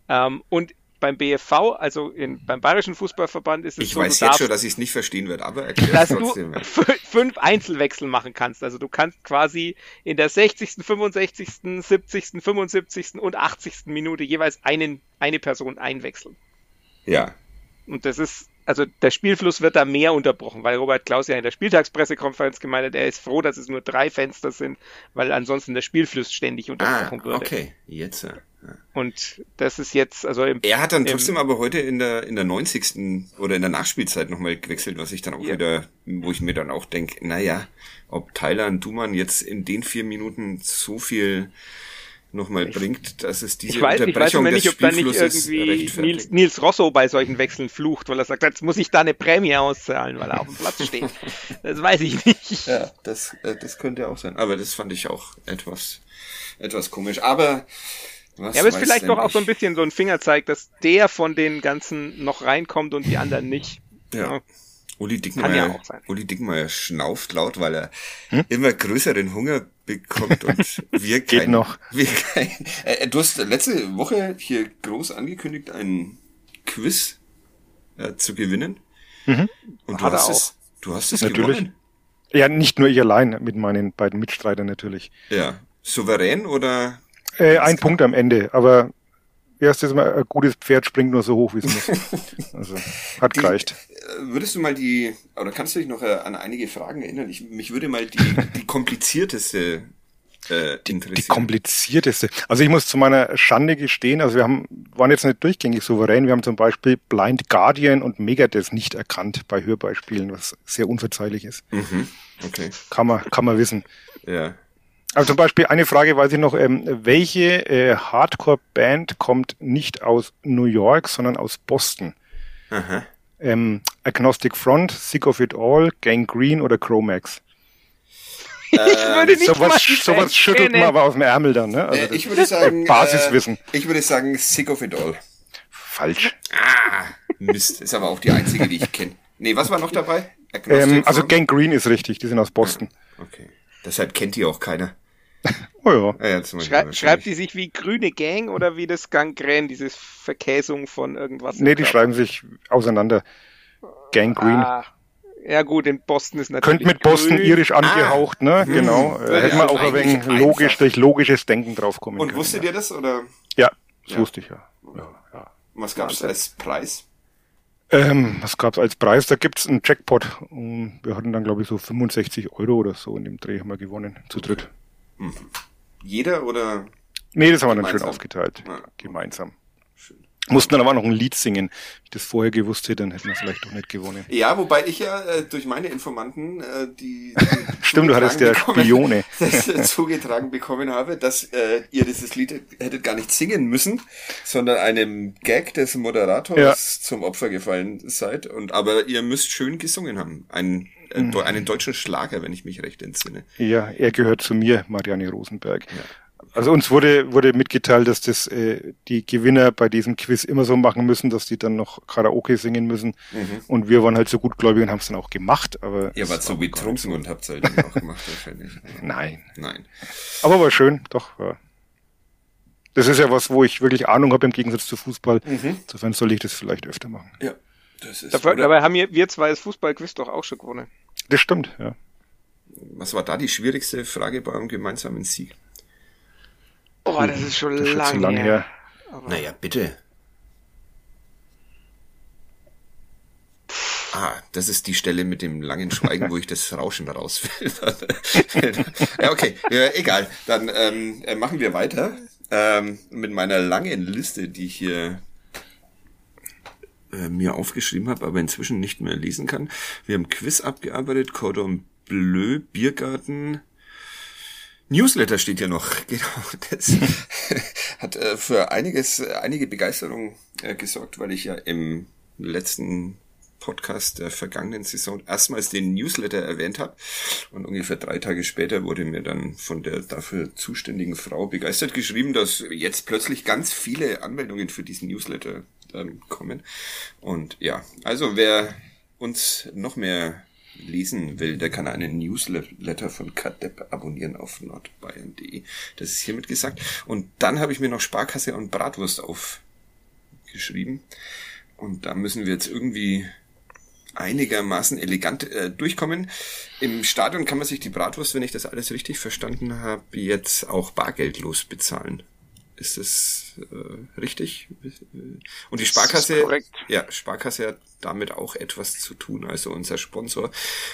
Ähm, und beim BFV, also in, beim Bayerischen Fußballverband ist es ich so, weiß jetzt schon, dass ich es nicht verstehen werde, aber erklär dass trotzdem. du fünf Einzelwechsel machen kannst. Also du kannst quasi in der 60., 65., 70., 75. und 80. Minute jeweils einen, eine Person einwechseln. Ja. Und das ist also der Spielfluss wird da mehr unterbrochen, weil Robert Klaus ja in der Spieltagspressekonferenz gemeint hat, er ist froh, dass es nur drei Fenster sind, weil ansonsten der Spielfluss ständig unterbrochen ah, würde. Okay, jetzt. Ja. Und das ist jetzt, also im, Er hat dann trotzdem aber heute in der in der 90. oder in der Nachspielzeit nochmal gewechselt, was ich dann auch ja. wieder, wo ich mir dann auch denke, naja, ob Tyler und Dumann jetzt in den vier Minuten so viel nochmal bringt, dass es diese ich weiß, Unterbrechung ich weiß nicht, ob da nicht irgendwie Nils, Nils Rosso bei solchen Wechseln flucht, weil er sagt, jetzt muss ich da eine Prämie auszahlen, weil er auf dem Platz steht. Das weiß ich nicht. Ja, das, äh, das könnte auch sein. Aber das fand ich auch etwas, etwas komisch. Aber was ja, aber es ist vielleicht doch auch so ein bisschen so ein Fingerzeig, dass der von den ganzen noch reinkommt und die anderen nicht. Ja. ja. Uli Dickmeier, ja Uli Dickmeier schnauft laut, weil er hm? immer größeren Hunger bekommt und wir kein, Geht noch. Wir kein, äh, du hast letzte Woche hier groß angekündigt, ein Quiz äh, zu gewinnen. Mhm. Und du Hat hast es, du hast es natürlich. gewonnen. Ja, nicht nur ich allein, mit meinen beiden Mitstreitern natürlich. Ja. Souverän oder? Äh, ein Punkt am Ende, aber erstes Mal ein gutes Pferd springt nur so hoch, wie es muss. Also, hat die, gereicht. Äh, würdest du mal die, oder kannst du dich noch äh, an einige Fragen erinnern? Ich, mich würde mal die, die komplizierteste äh, die, die komplizierteste. Also ich muss zu meiner Schande gestehen, also wir haben, waren jetzt nicht durchgängig souverän. Wir haben zum Beispiel Blind Guardian und Megadeth nicht erkannt bei Hörbeispielen, was sehr unverzeihlich ist. Mhm. Okay. Kann man, kann man wissen. Ja. Also zum Beispiel eine Frage weiß ich noch, ähm, welche äh, Hardcore-Band kommt nicht aus New York, sondern aus Boston? Aha. Ähm, Agnostic Front, Sick of It All, Gang Green oder Chromax? ich würde nicht sowas, sowas schüttelt man aber aus dem Ärmel dann, ne? Also äh, ich würde sagen, Basiswissen. Äh, ich würde sagen, Sick of It All. Falsch. Ah, Mist. Ist aber auch die einzige, die ich kenne. Nee, was war noch dabei? Ähm, also Gang Green ist richtig, die sind aus Boston. Okay. Deshalb kennt die auch keiner. Oh ja. ja Schrei schreibt die sich wie grüne Gang oder wie das Gangrän, diese Verkäsung von irgendwas? Nee, die schreiben sich auseinander. Gangrene. Ah, ja gut, in Boston ist natürlich. Könnte mit Boston grün. irisch angehaucht, ah. ne? Hm. Genau. Äh, hätte man auch ein wenig logisch durch logisches Denken draufkommen Und können. Und wusstet ihr das oder? Ja, das ja. wusste ich ja. ja, ja. Was gab es als Preis? Ähm, was gab's als Preis? Da gibt's einen Jackpot. Und wir hatten dann, glaube ich, so 65 Euro oder so in dem Dreh haben wir gewonnen, zu dritt. Mhm. Jeder oder? Nee, das haben wir dann schön aufgeteilt. Ja. Gemeinsam. Mussten dann aber noch ein Lied singen. Wenn ich das vorher gewusst hätte, dann hätten wir vielleicht doch nicht gewonnen. Ja, wobei ich ja äh, durch meine Informanten äh, die, die Stimmt, du hattest ja Spione. Das, äh, zugetragen bekommen habe, dass äh, ihr dieses Lied hättet gar nicht singen müssen, sondern einem Gag des Moderators ja. zum Opfer gefallen seid. Und aber ihr müsst schön gesungen haben. Ein äh, mhm. einen deutschen Schlager, wenn ich mich recht entsinne. Ja, er gehört zu mir, Marianne Rosenberg. Ja. Also uns wurde, wurde mitgeteilt, dass das äh, die Gewinner bei diesem Quiz immer so machen müssen, dass die dann noch Karaoke singen müssen. Mhm. Und wir waren halt so gutgläubig und haben es dann auch gemacht. Aber Ihr wart so betrunken und habt es halt dann auch gemacht wahrscheinlich. Nein. Nein. Aber war schön, doch. Ja. Das ist ja was, wo ich wirklich Ahnung habe im Gegensatz zu Fußball. Mhm. Insofern soll ich das vielleicht öfter machen. Ja. Das ist, dabei, dabei haben wir, wir zwei das Fußballquiz doch auch schon gewonnen. Das stimmt, ja. Was war da die schwierigste Frage beim gemeinsamen Sieg? Oh, das ist schon das lang, lang her. her. Naja, bitte. Ah, das ist die Stelle mit dem langen Schweigen, wo ich das Rauschen rausfällt. ja, okay, ja, egal. Dann ähm, äh, machen wir weiter ähm, mit meiner langen Liste, die ich hier äh, mir aufgeschrieben habe, aber inzwischen nicht mehr lesen kann. Wir haben Quiz abgearbeitet, Cordon Bleu, Biergarten, Newsletter steht ja noch, genau. Das hat äh, für einiges, einige Begeisterung äh, gesorgt, weil ich ja im letzten Podcast der vergangenen Saison erstmals den Newsletter erwähnt habe. Und ungefähr drei Tage später wurde mir dann von der dafür zuständigen Frau begeistert geschrieben, dass jetzt plötzlich ganz viele Anmeldungen für diesen Newsletter kommen. Und ja, also wer uns noch mehr lesen will, der kann einen Newsletter von Kadepp abonnieren auf nordbayern.de. Das ist hiermit gesagt. Und dann habe ich mir noch Sparkasse und Bratwurst aufgeschrieben. Und da müssen wir jetzt irgendwie einigermaßen elegant äh, durchkommen. Im Stadion kann man sich die Bratwurst, wenn ich das alles richtig verstanden habe, jetzt auch bargeldlos bezahlen. Ist das äh, richtig? Und die Sparkasse, ja, Sparkasse hat damit auch etwas zu tun, also unser Sponsor,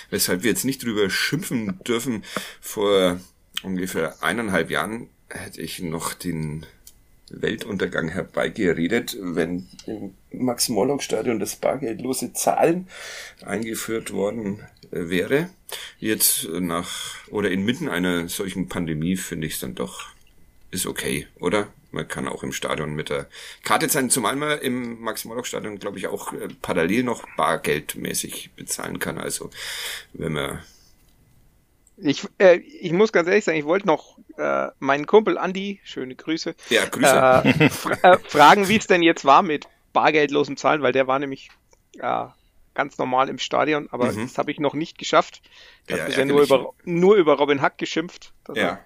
weshalb wir jetzt nicht drüber schimpfen dürfen. Vor ungefähr eineinhalb Jahren hätte ich noch den Weltuntergang herbeigeredet, wenn im Max-Morlock-Stadion das bargeldlose Zahlen eingeführt worden äh, wäre. Jetzt nach oder inmitten einer solchen Pandemie finde ich es dann doch ist okay, oder? Man kann auch im Stadion mit der Karte zahlen, zumal man im Max-Morlock-Stadion, glaube ich, auch äh, parallel noch bargeldmäßig bezahlen kann. Also wenn man ich, äh, ich muss ganz ehrlich sagen, ich wollte noch äh, meinen Kumpel Andi, schöne Grüße, ja, Grüße. Äh, fra äh, fragen, wie es denn jetzt war mit bargeldlosen Zahlen, weil der war nämlich ganz normal im Stadion, aber mhm. das habe ich noch nicht geschafft. Ich ja, habe bisher nur über, nur über Robin Hack geschimpft. Ja.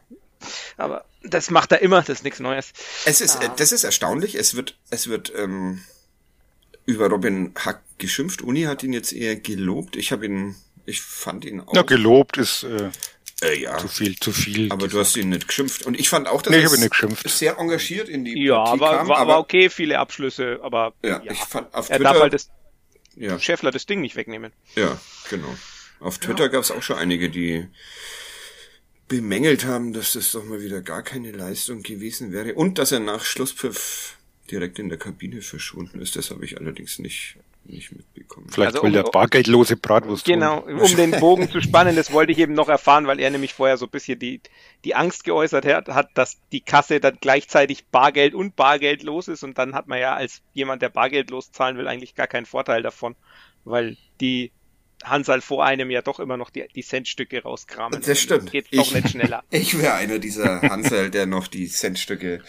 Aber das macht er immer, das ist nichts Neues. Es ist, ah. das ist erstaunlich. Es wird, es wird ähm, über Robin Hack geschimpft. Uni hat ihn jetzt eher gelobt. Ich habe ihn, ich fand ihn auch. Ja, gelobt ist äh, äh, ja. zu viel, zu viel. Aber gesagt. du hast ihn nicht geschimpft. Und ich fand auch, dass nee, er nicht sehr engagiert in die Ja, Partie war, kam, war, aber okay, viele Abschlüsse, aber ja, ja. ich fand auf er Twitter, darf halt das ja. Schäffler das Ding nicht wegnehmen. Ja, genau. Auf Twitter ja. gab es auch schon einige, die bemängelt haben, dass das doch mal wieder gar keine Leistung gewesen wäre und dass er nach Schlusspfiff direkt in der Kabine verschwunden ist. Das habe ich allerdings nicht nicht mitbekommen. Vielleicht also, will um, der bargeldlose Bratwurst Genau, tun. um den Bogen zu spannen, das wollte ich eben noch erfahren, weil er nämlich vorher so ein bisschen die, die Angst geäußert hat, hat, dass die Kasse dann gleichzeitig Bargeld und bargeldlos ist und dann hat man ja als jemand, der bargeldlos zahlen will, eigentlich gar keinen Vorteil davon, weil die Hansal vor einem ja doch immer noch die, die Centstücke rauskramen. Das stimmt. Geht doch nicht schneller. Ich wäre einer dieser Hansal, der noch die Centstücke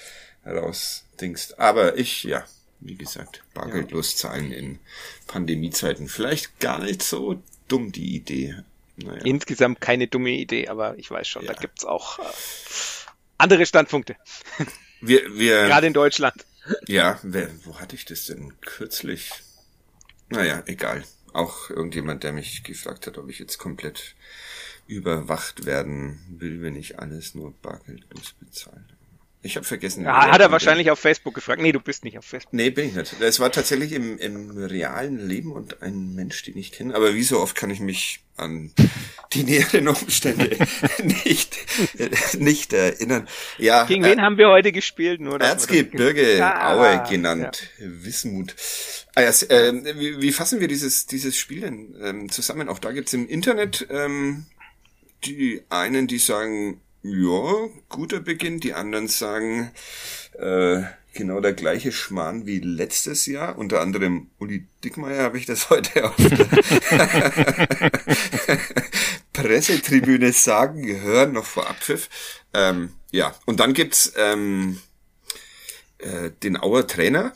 rausdingst. Aber ich, ja, wie gesagt, bargeldlos zahlen in Pandemiezeiten. Vielleicht gar nicht so dumm die Idee. Naja. Insgesamt keine dumme Idee, aber ich weiß schon, ja. da gibt's auch äh, andere Standpunkte. Wir, wir, Gerade in Deutschland. Ja, wer, wo hatte ich das denn kürzlich? Naja, egal auch irgendjemand, der mich gefragt hat, ob ich jetzt komplett überwacht werden will, wenn ich alles nur bargeldlos bezahle. Ich habe vergessen. Ja, hat er wahrscheinlich auf Facebook gefragt. Nee, du bist nicht auf Facebook. Nee, bin ich nicht. Es war tatsächlich im, im realen Leben und ein Mensch, den ich kenne. Aber wie so oft kann ich mich an die näheren Umstände nicht, nicht erinnern. Ja, Gegen äh, wen haben wir heute gespielt? Nur Erzgebirge ah, Aue genannt. Ja. Wismut. Ah, ja, äh, wie, wie fassen wir dieses, dieses Spiel denn ähm, zusammen? Auch da gibt's im Internet ähm, die einen, die sagen, ja, guter Beginn. Die anderen sagen, äh, genau der gleiche Schmarrn wie letztes Jahr. Unter anderem Uli Dickmeier habe ich das heute auf der Pressetribüne sagen, gehören noch vor Abpfiff. Ähm, Ja, und dann gibt's ähm, äh, den Auer Trainer,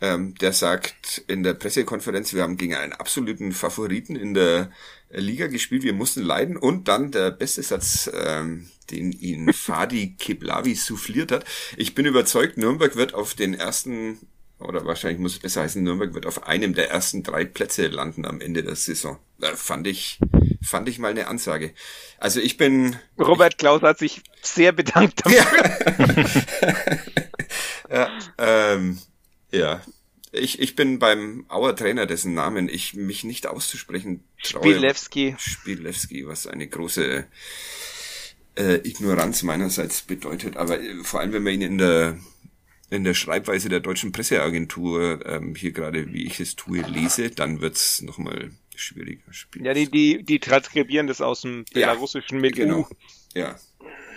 ähm, der sagt in der Pressekonferenz, wir haben gegen einen absoluten Favoriten in der Liga gespielt, wir mussten leiden und dann der beste Satz, ähm, den ihn Fadi Keblavi souffliert hat. Ich bin überzeugt, Nürnberg wird auf den ersten, oder wahrscheinlich muss es besser heißen, Nürnberg wird auf einem der ersten drei Plätze landen am Ende der Saison. Da fand ich, fand ich mal eine Ansage. Also ich bin. Robert Klaus hat sich sehr bedankt dafür. Ja, ja, ähm, ja. Ich, ich bin beim Auer Trainer, dessen Namen ich mich nicht auszusprechen traue. Spielewski. Spielewski, was eine große äh, Ignoranz meinerseits bedeutet. Aber äh, vor allem, wenn man ihn in der in der Schreibweise der deutschen Presseagentur ähm, hier gerade, wie ich es tue, lese, dann wird's nochmal schwieriger. Spiel. Ja, die, die, die transkribieren das aus dem belarussischen ja, mit genau. Ja.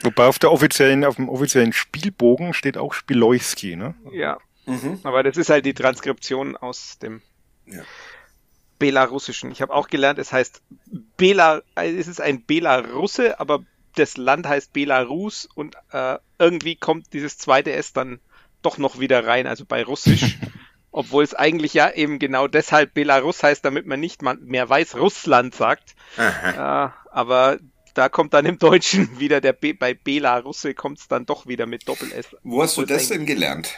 Wobei auf der offiziellen, auf dem offiziellen Spielbogen steht auch Spilowski, ne? Ja. Mhm. Aber das ist halt die Transkription aus dem ja. belarussischen. Ich habe auch gelernt, es heißt Bela, es ist ein Belarusse, aber das Land heißt Belarus und äh, irgendwie kommt dieses zweite S dann doch noch wieder rein, also bei Russisch. Obwohl es eigentlich ja eben genau deshalb Belarus heißt, damit man nicht mehr weiß Russland sagt. Äh, aber da kommt dann im Deutschen wieder der B bei Belarusse kommt es dann doch wieder mit Doppel-S. Wo hast du das denn gelernt?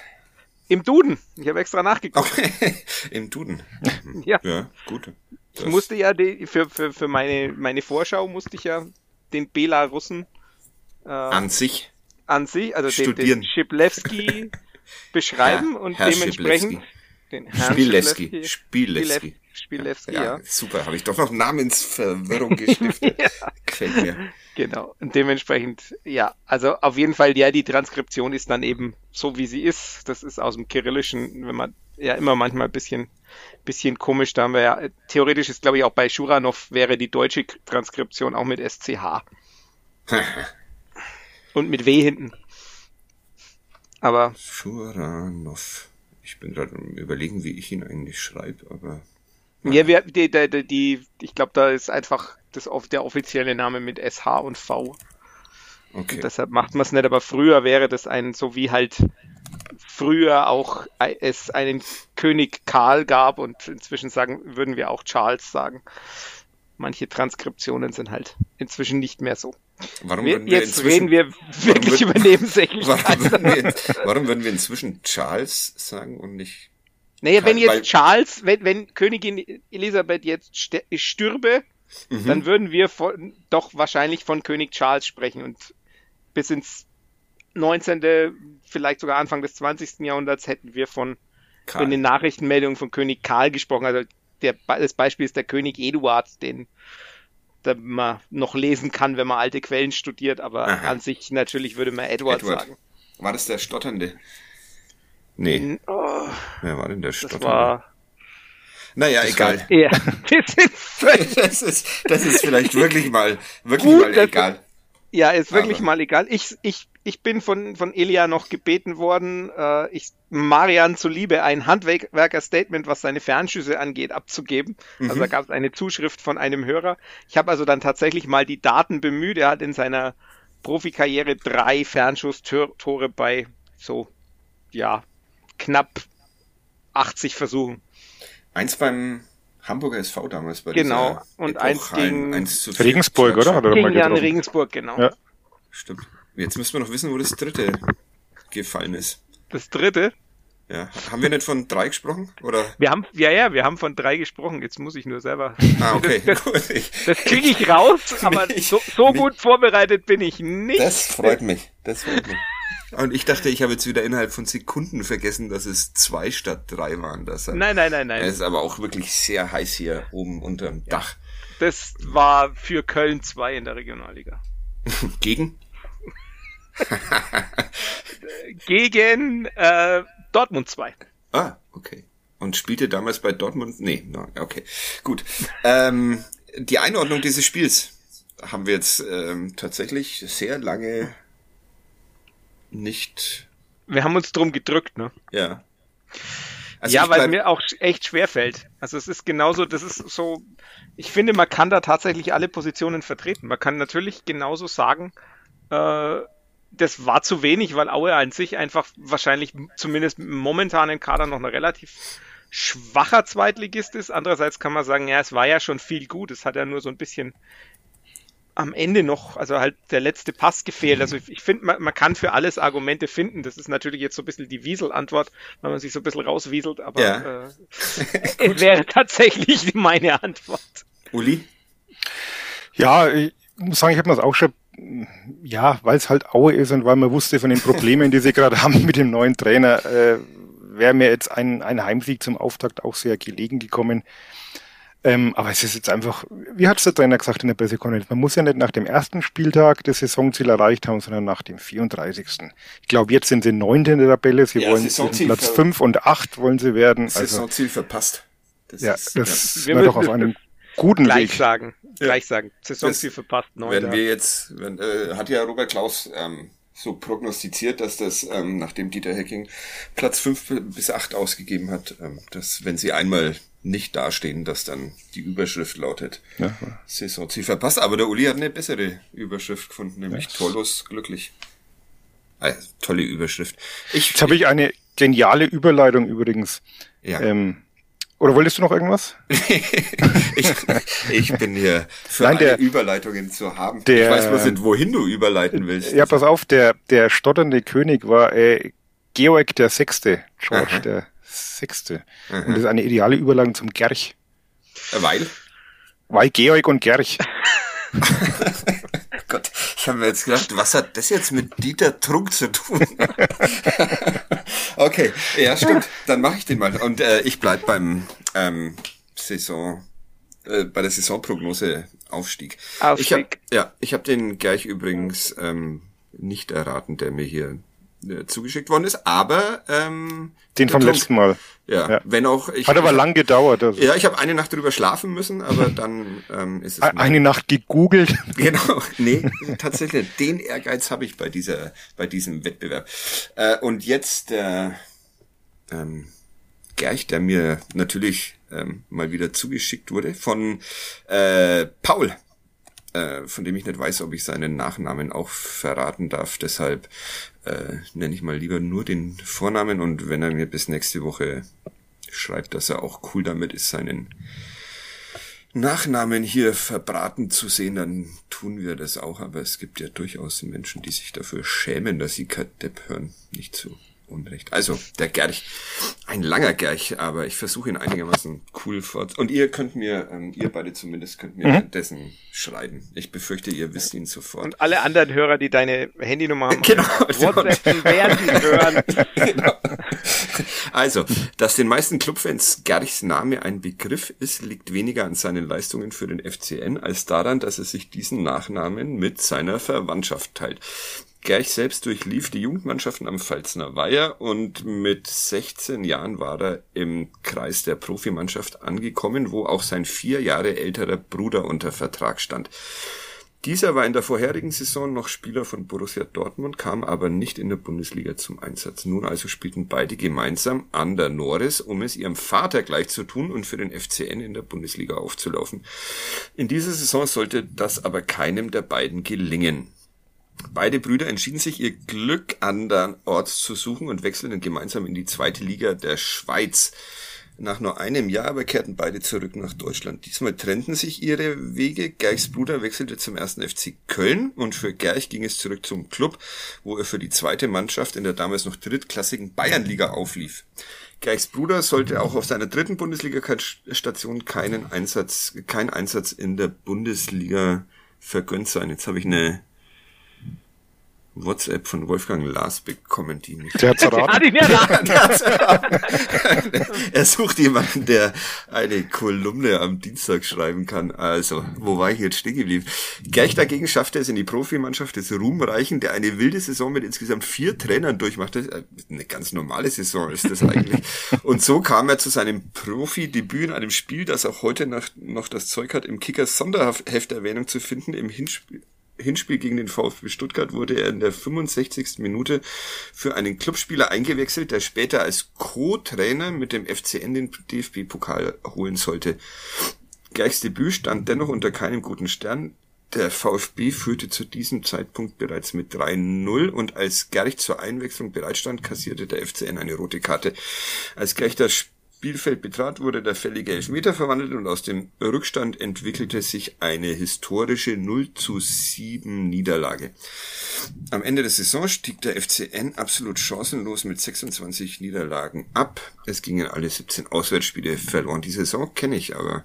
Im Duden. Ich habe extra nachgeguckt. Okay. Im Duden. ja. Ja, gut. Das ich musste ja die, für, für, für meine, meine Vorschau musste ich ja den Belarussen äh, an sich an sich, also den, den Schiplewski beschreiben Herr, und Herr dementsprechend den Herrn Spielewski. Spielewski. Spielewski, ja, ja. Super, habe ich doch noch Namensverwirrung gestiftet. ja. Gefällt mir. Genau. Und dementsprechend, ja, also auf jeden Fall, ja, die Transkription ist dann eben so, wie sie ist. Das ist aus dem Kyrillischen, wenn man ja immer manchmal ein bisschen, bisschen komisch. Da haben wir ja, theoretisch ist, glaube ich, auch bei Schuranov wäre die deutsche Transkription auch mit SCH. Und mit W hinten. Aber. Schuranov. Ich bin gerade überlegen, wie ich ihn eigentlich schreibe, aber. Ja, wir, die, die, die, ich glaube, da ist einfach das, der offizielle Name mit SH und V. Okay. Und deshalb macht man es nicht, aber früher wäre das ein, so wie halt früher auch es einen König Karl gab und inzwischen sagen, würden wir auch Charles sagen. Manche Transkriptionen sind halt inzwischen nicht mehr so. Warum wir, wir jetzt reden wir wirklich über Nebensächlichkeiten. Warum, würden wir, warum würden wir inzwischen Charles sagen und nicht naja, wenn jetzt Charles, wenn, wenn Königin Elisabeth jetzt stürbe, mhm. dann würden wir von, doch wahrscheinlich von König Charles sprechen und bis ins 19., vielleicht sogar Anfang des 20. Jahrhunderts hätten wir von Karl. in den Nachrichtenmeldungen von König Karl gesprochen. Also der, das Beispiel ist der König Eduard, den man noch lesen kann, wenn man alte Quellen studiert, aber Aha. an sich natürlich würde man Edward, Edward, sagen. War das der Stotternde? Nee. Oh, Wer war denn der Stotternde? Das war naja, das egal. Ja, das ist, das ist vielleicht wirklich mal, wirklich Gut, mal egal. Ja, ist wirklich Aber. mal egal. Ich, ich, ich bin von, von Elia noch gebeten worden, äh, ich, Marian zuliebe ein Handwerker-Statement, was seine Fernschüsse angeht, abzugeben. Mhm. Also da gab es eine Zuschrift von einem Hörer. Ich habe also dann tatsächlich mal die Daten bemüht. Er hat in seiner Profikarriere drei Fernschusstore bei so, ja, knapp 80 Versuchen. Eins beim Hamburger SV damals bei Genau, und eins gegen eins Regensburg, oder? Hat er gegen Jan Regensburg, genau. Ja. Stimmt. Jetzt müssen wir noch wissen, wo das dritte gefallen ist. Das dritte? Ja. Haben wir nicht von drei gesprochen? Oder? Wir haben, ja, ja, wir haben von drei gesprochen. Jetzt muss ich nur selber. Ah, okay. Das, das, das kriege ich raus, aber mich, so, so mich, gut vorbereitet bin ich nicht. Das freut mich. Das freut mich. Und ich dachte, ich habe jetzt wieder innerhalb von Sekunden vergessen, dass es zwei statt drei waren. Das nein, nein, nein, nein. Es ist aber auch wirklich sehr heiß hier oben unterm Dach. Das war für Köln 2 in der Regionalliga. Gegen? Gegen äh, Dortmund 2. Ah, okay. Und spielte damals bei Dortmund? Nee, no, okay. Gut. Ähm, die Einordnung dieses Spiels haben wir jetzt ähm, tatsächlich sehr lange nicht. Wir haben uns drum gedrückt, ne? Ja. Also ja, weil es mir auch echt schwer fällt. Also es ist genauso, das ist so, ich finde, man kann da tatsächlich alle Positionen vertreten. Man kann natürlich genauso sagen, äh, das war zu wenig, weil Aue an sich einfach wahrscheinlich zumindest im momentanen Kader noch eine relativ schwacher Zweitligist ist. Andererseits kann man sagen, ja, es war ja schon viel gut. Es hat ja nur so ein bisschen am Ende noch, also halt der letzte Pass gefehlt. Also ich, ich finde, man, man, kann für alles Argumente finden. Das ist natürlich jetzt so ein bisschen die Wiesel-Antwort, weil man sich so ein bisschen rauswieselt, aber ja. äh, wäre tatsächlich meine Antwort. Uli? Ja, ich muss sagen, ich habe mir das auch schon ja, weil es halt Aue ist und weil man wusste von den Problemen, die sie gerade haben mit dem neuen Trainer, äh, wäre mir jetzt ein, ein Heimsieg zum Auftakt auch sehr gelegen gekommen. Ähm, aber es ist jetzt einfach, wie hat es der Trainer gesagt in der Pressekonferenz, man muss ja nicht nach dem ersten Spieltag das Saisonziel erreicht haben, sondern nach dem 34. Ich glaube, jetzt sind sie neunte in der Tabelle, sie ja, wollen Platz fünf und acht wollen sie werden. Also, Saisonziel verpasst. Das ja, ist, das ja. wäre doch auf einem guten gleich Weg. sagen, ja. gleich sagen. Saisonziel verpasst, neunter. Wenn wir jetzt, wenn, äh, hat ja Robert Klaus ähm, so prognostiziert, dass das, ähm, nachdem Dieter Hecking Platz fünf bis acht ausgegeben hat, ähm, dass wenn sie einmal nicht dastehen, dass dann die Überschrift lautet ja. Saisonziel verpasst. Aber der Uli hat eine bessere Überschrift gefunden, nämlich ja. Torlos glücklich. Ah, tolle Überschrift. Ich, Jetzt habe ich eine geniale Überleitung übrigens. Ja. Ähm, oder wolltest du noch irgendwas? ich, ich bin hier für Nein, der, Überleitungen zu haben. Der, ich weiß bloß nicht, wohin du überleiten willst. Ja, pass auf, der, der stotternde König war äh, Georg der Sechste, George Aha. der Sechste. Aha. Und das ist eine ideale Überleitung zum Gerch. Weil? Weil Georg und Gerch. Gott, ich habe mir jetzt gedacht, was hat das jetzt mit Dieter Trunk zu tun? okay, ja, stimmt. Dann mache ich den mal. Und äh, ich bleib beim ähm, Saison, äh, bei der Saisonprognose Aufstieg. Aufstieg. Ich hab, ja, ich habe den gleich übrigens ähm, nicht erraten, der mir hier äh, zugeschickt worden ist, aber ähm, den vom Trunk, letzten Mal. Ja, ja, wenn auch ich hat aber lang gedauert. Also. Ja, ich habe eine Nacht drüber schlafen müssen, aber dann ähm, ist es eine Nacht gegoogelt. Genau, nee, tatsächlich den Ehrgeiz habe ich bei dieser bei diesem Wettbewerb. Äh, und jetzt der ähm, Gerch, der mir natürlich ähm, mal wieder zugeschickt wurde von äh, Paul äh, von dem ich nicht weiß, ob ich seinen Nachnamen auch verraten darf. Deshalb äh, nenne ich mal lieber nur den Vornamen und wenn er mir bis nächste Woche schreibt, dass er auch cool damit ist, seinen Nachnamen hier verbraten zu sehen, dann tun wir das auch. Aber es gibt ja durchaus Menschen, die sich dafür schämen, dass sie Kadepp hören. Nicht so. Unrecht. Also, der Gerch. Ein langer Gerch, aber ich versuche ihn einigermaßen cool fort. Und ihr könnt mir, ähm, ihr beide zumindest, könnt mir mhm. dessen schreiben. Ich befürchte, ihr wisst ihn sofort. Und alle anderen Hörer, die deine Handynummer haben, genau, WhatsApp werden hören. genau. Also, dass den meisten Clubfans Gerchs Name ein Begriff ist, liegt weniger an seinen Leistungen für den FCN, als daran, dass er sich diesen Nachnamen mit seiner Verwandtschaft teilt. Gerch selbst durchlief die Jugendmannschaften am Pfalzner Weiher und mit 16 Jahren war er im Kreis der Profimannschaft angekommen, wo auch sein vier Jahre älterer Bruder unter Vertrag stand. Dieser war in der vorherigen Saison noch Spieler von Borussia Dortmund, kam aber nicht in der Bundesliga zum Einsatz. Nun also spielten beide gemeinsam an der Norris, um es ihrem Vater gleich zu tun und für den FCN in der Bundesliga aufzulaufen. In dieser Saison sollte das aber keinem der beiden gelingen. Beide Brüder entschieden sich, ihr Glück andernorts zu suchen und wechselten gemeinsam in die zweite Liga der Schweiz. Nach nur einem Jahr aber kehrten beide zurück nach Deutschland. Diesmal trennten sich ihre Wege. Gerchs Bruder wechselte zum ersten FC Köln und für Gerch ging es zurück zum Club, wo er für die zweite Mannschaft in der damals noch drittklassigen Bayernliga auflief. Gerchs Bruder sollte auch auf seiner dritten Bundesliga-Station keinen Einsatz, kein Einsatz in der Bundesliga vergönnt sein. Jetzt habe ich eine WhatsApp von Wolfgang Lars bekommen, die nicht. Der hat's erraten. er sucht jemanden, der eine Kolumne am Dienstag schreiben kann. Also, wo war ich jetzt stehen geblieben? Gleich dagegen schaffte es in die Profimannschaft des Ruhmreichen, der eine wilde Saison mit insgesamt vier Trainern durchmachte. Eine ganz normale Saison ist das eigentlich. Und so kam er zu seinem Profi-Debüt in einem Spiel, das auch heute noch, noch das Zeug hat, im Kickers Sonderheft Erwähnung zu finden, im Hinspiel Hinspiel gegen den VfB Stuttgart wurde er in der 65. Minute für einen Clubspieler eingewechselt, der später als Co-Trainer mit dem FCN den DFB-Pokal holen sollte. Gleichs Debüt stand dennoch unter keinem guten Stern. Der VfB führte zu diesem Zeitpunkt bereits mit 3-0 und als Gerch zur Einwechslung bereitstand, kassierte der FCN eine rote Karte. Als Gerch das Spielfeld betrat, wurde der fällige Elfmeter verwandelt und aus dem Rückstand entwickelte sich eine historische 0 zu 7 Niederlage. Am Ende der Saison stieg der FCN absolut chancenlos mit 26 Niederlagen ab. Es gingen alle 17 Auswärtsspiele verloren. Die Saison kenne ich aber.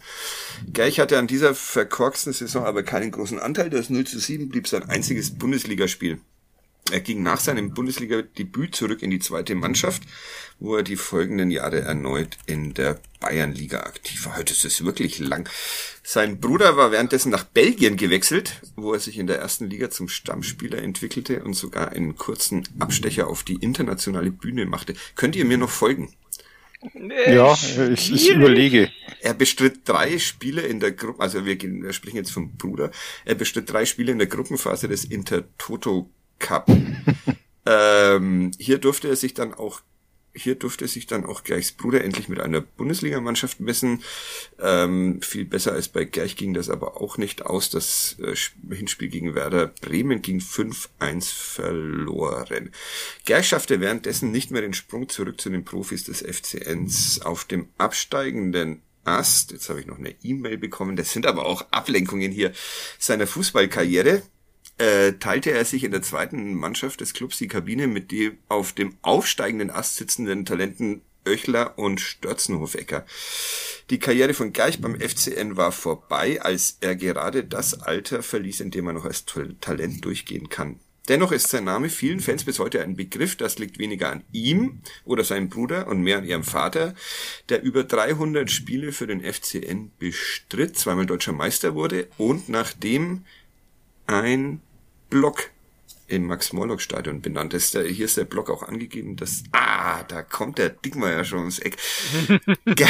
Gerch hatte an dieser verkorksten Saison aber keinen großen Anteil. Das 0 zu 7 blieb sein einziges Bundesligaspiel. Er ging nach seinem Bundesliga-Debüt zurück in die zweite Mannschaft, wo er die folgenden Jahre erneut in der Bayernliga aktiv war. Heute ist es wirklich lang. Sein Bruder war währenddessen nach Belgien gewechselt, wo er sich in der ersten Liga zum Stammspieler entwickelte und sogar einen kurzen Abstecher auf die internationale Bühne machte. Könnt ihr mir noch folgen? Ja, ich, ich überlege. Er bestritt drei Spiele in der Gruppe, also wir, gehen, wir sprechen jetzt vom Bruder. Er bestritt drei Spiele in der Gruppenphase des Intertoto Cup. ähm, hier durfte er sich dann auch hier durfte sich dann auch Gerchs Bruder endlich mit einer Bundesligamannschaft messen. Ähm, viel besser als bei Gerch ging das aber auch nicht aus. Das äh, Hinspiel gegen Werder Bremen ging 5-1 verloren. Gerch schaffte währenddessen nicht mehr den Sprung zurück zu den Profis des FCNs. Auf dem absteigenden Ast, jetzt habe ich noch eine E-Mail bekommen, das sind aber auch Ablenkungen hier seiner Fußballkarriere äh, teilte er sich in der zweiten Mannschaft des Clubs die Kabine mit dem auf dem aufsteigenden Ast sitzenden Talenten Oechler und Störzenhofecker. Die Karriere von Gerch beim FCN war vorbei, als er gerade das Alter verließ, in dem er noch als Talent durchgehen kann. Dennoch ist sein Name vielen Fans bis heute ein Begriff. Das liegt weniger an ihm oder seinem Bruder und mehr an ihrem Vater, der über 300 Spiele für den FCN bestritt, zweimal deutscher Meister wurde und nachdem ein Block im Max-Morlock-Stadion benannt ist. Da, hier ist der Block auch angegeben, dass, ah, da kommt der Dickmeier schon ums Eck. Ger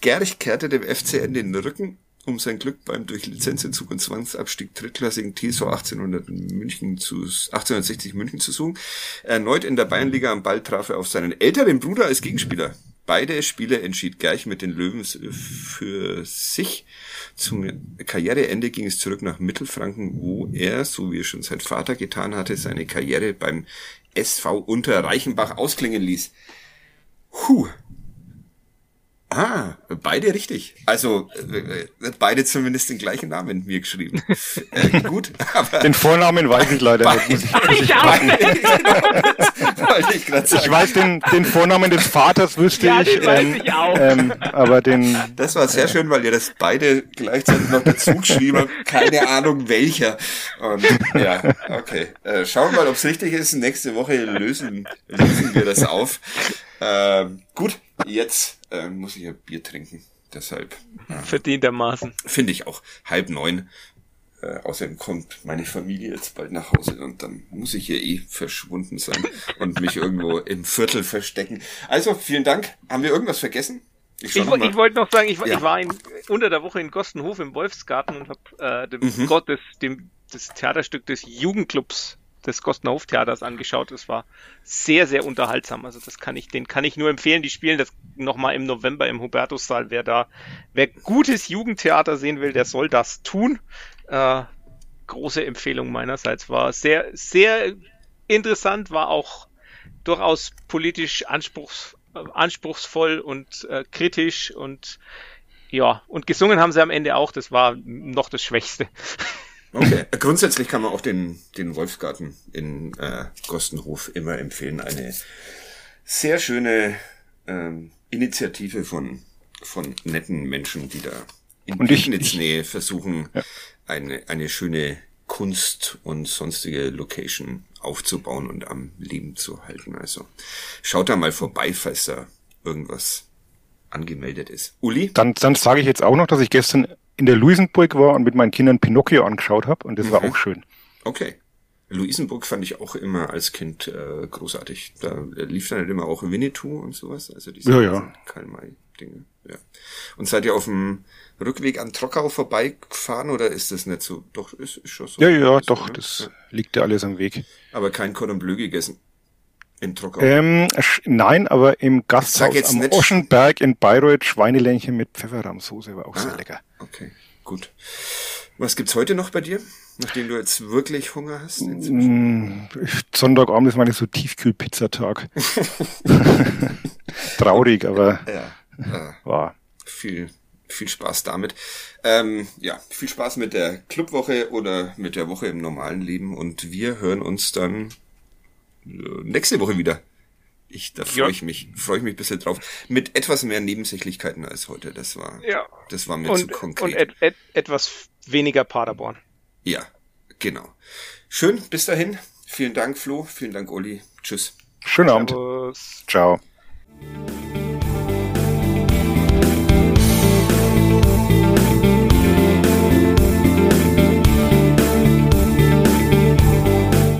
Gerich kehrte dem FCN den Rücken, um sein Glück beim durch Lizenzentzug und Zwangsabstieg drittklassigen TSV 1800 München zu, 1860 München zu suchen. Erneut in der Bayernliga am Ball traf er auf seinen älteren Bruder als Gegenspieler. Beide Spiele entschied Gerch mit den Löwen für sich. Zum Karriereende ging es zurück nach Mittelfranken, wo er, so wie es schon sein Vater getan hatte, seine Karriere beim SV Unter Reichenbach ausklingen ließ. Huh, Ah, beide richtig. Also äh, beide zumindest den gleichen Namen mir geschrieben. Äh, gut, aber den Vornamen weiß ich leider nicht. Muss ich, muss ich, ich, ich, ich weiß den, den Vornamen des Vaters wüsste ja, ich, ähm, ich auch. Ähm, aber den. Das war sehr äh, schön, weil ihr das beide gleichzeitig noch dazu geschrieben habt. Keine Ahnung welcher. Und ja, okay. Äh, schauen wir mal, ob es richtig ist. Nächste Woche lösen lösen wir das auf. Ähm, gut, jetzt äh, muss ich ja Bier trinken. Deshalb. Äh, Verdientermaßen. Finde ich auch. Halb neun. Äh, außerdem kommt meine Familie jetzt bald nach Hause und dann muss ich hier eh verschwunden sein und mich irgendwo im Viertel verstecken. Also, vielen Dank. Haben wir irgendwas vergessen? Ich, ich, ich wollte noch sagen, ich, ja. ich war in, unter der Woche in Gostenhof im Wolfsgarten und habe äh, dem mhm. Gott des, dem, das Theaterstück des Jugendclubs des Kostenhof Theaters angeschaut. Es war sehr, sehr unterhaltsam. Also das kann ich, den kann ich nur empfehlen. Die spielen das nochmal im November im Hubertussaal. Wer da, wer gutes Jugendtheater sehen will, der soll das tun. Äh, große Empfehlung meinerseits. War sehr, sehr interessant, war auch durchaus politisch anspruchs, anspruchsvoll und äh, kritisch und ja, und gesungen haben sie am Ende auch, das war noch das Schwächste. Okay. Grundsätzlich kann man auch den, den Wolfsgarten in äh, Gostenhof immer empfehlen. Eine sehr schöne ähm, Initiative von, von netten Menschen, die da in Nähe versuchen, ja. eine, eine schöne Kunst und sonstige Location aufzubauen und am Leben zu halten. Also schaut da mal vorbei, falls da irgendwas angemeldet ist. Uli? Dann, dann sage ich jetzt auch noch, dass ich gestern in der Luisenburg war und mit meinen Kindern Pinocchio angeschaut habe und das mhm. war auch schön. Okay. Luisenburg fand ich auch immer als Kind äh, großartig. Da lief dann halt immer auch Winnetou und sowas. Also diese ja, ja. Karl-May-Dinge. Ja. Und seid ihr auf dem Rückweg an Trockau vorbeigefahren oder ist das nicht so? Doch, ist, ist schon so. Ja, ja, doch, so, das liegt ja alles am Weg. Aber kein Cordon Bleu gegessen. In Trockau? Ähm, nein, aber im Gasthaus am nicht. Oschenberg in Bayreuth Schweinelähnchen mit Pfefferrahmsoße war auch ah, sehr lecker. Okay, gut. Was gibt's heute noch bei dir, nachdem du jetzt wirklich Hunger hast? Mm, Sonntagabend ist meine so Tiefkühlpizzatag. Traurig, aber ja, ja. war. Viel, viel Spaß damit. Ähm, ja, viel Spaß mit der Clubwoche oder mit der Woche im normalen Leben und wir hören uns dann nächste Woche wieder. Ich, da freue Ja. ich mich, freue ich mich ein bisschen drauf. Mit etwas mehr Nebensächlichkeiten als heute. Das war, Ja. das war mir zu Und, konkret. und et, et, etwas weniger Paderborn. ja, genau. Schön, bis dahin. Vielen Dank, Flo. Vielen Dank, Uli. Tschüss. Schönen Abend. Servus. Ciao.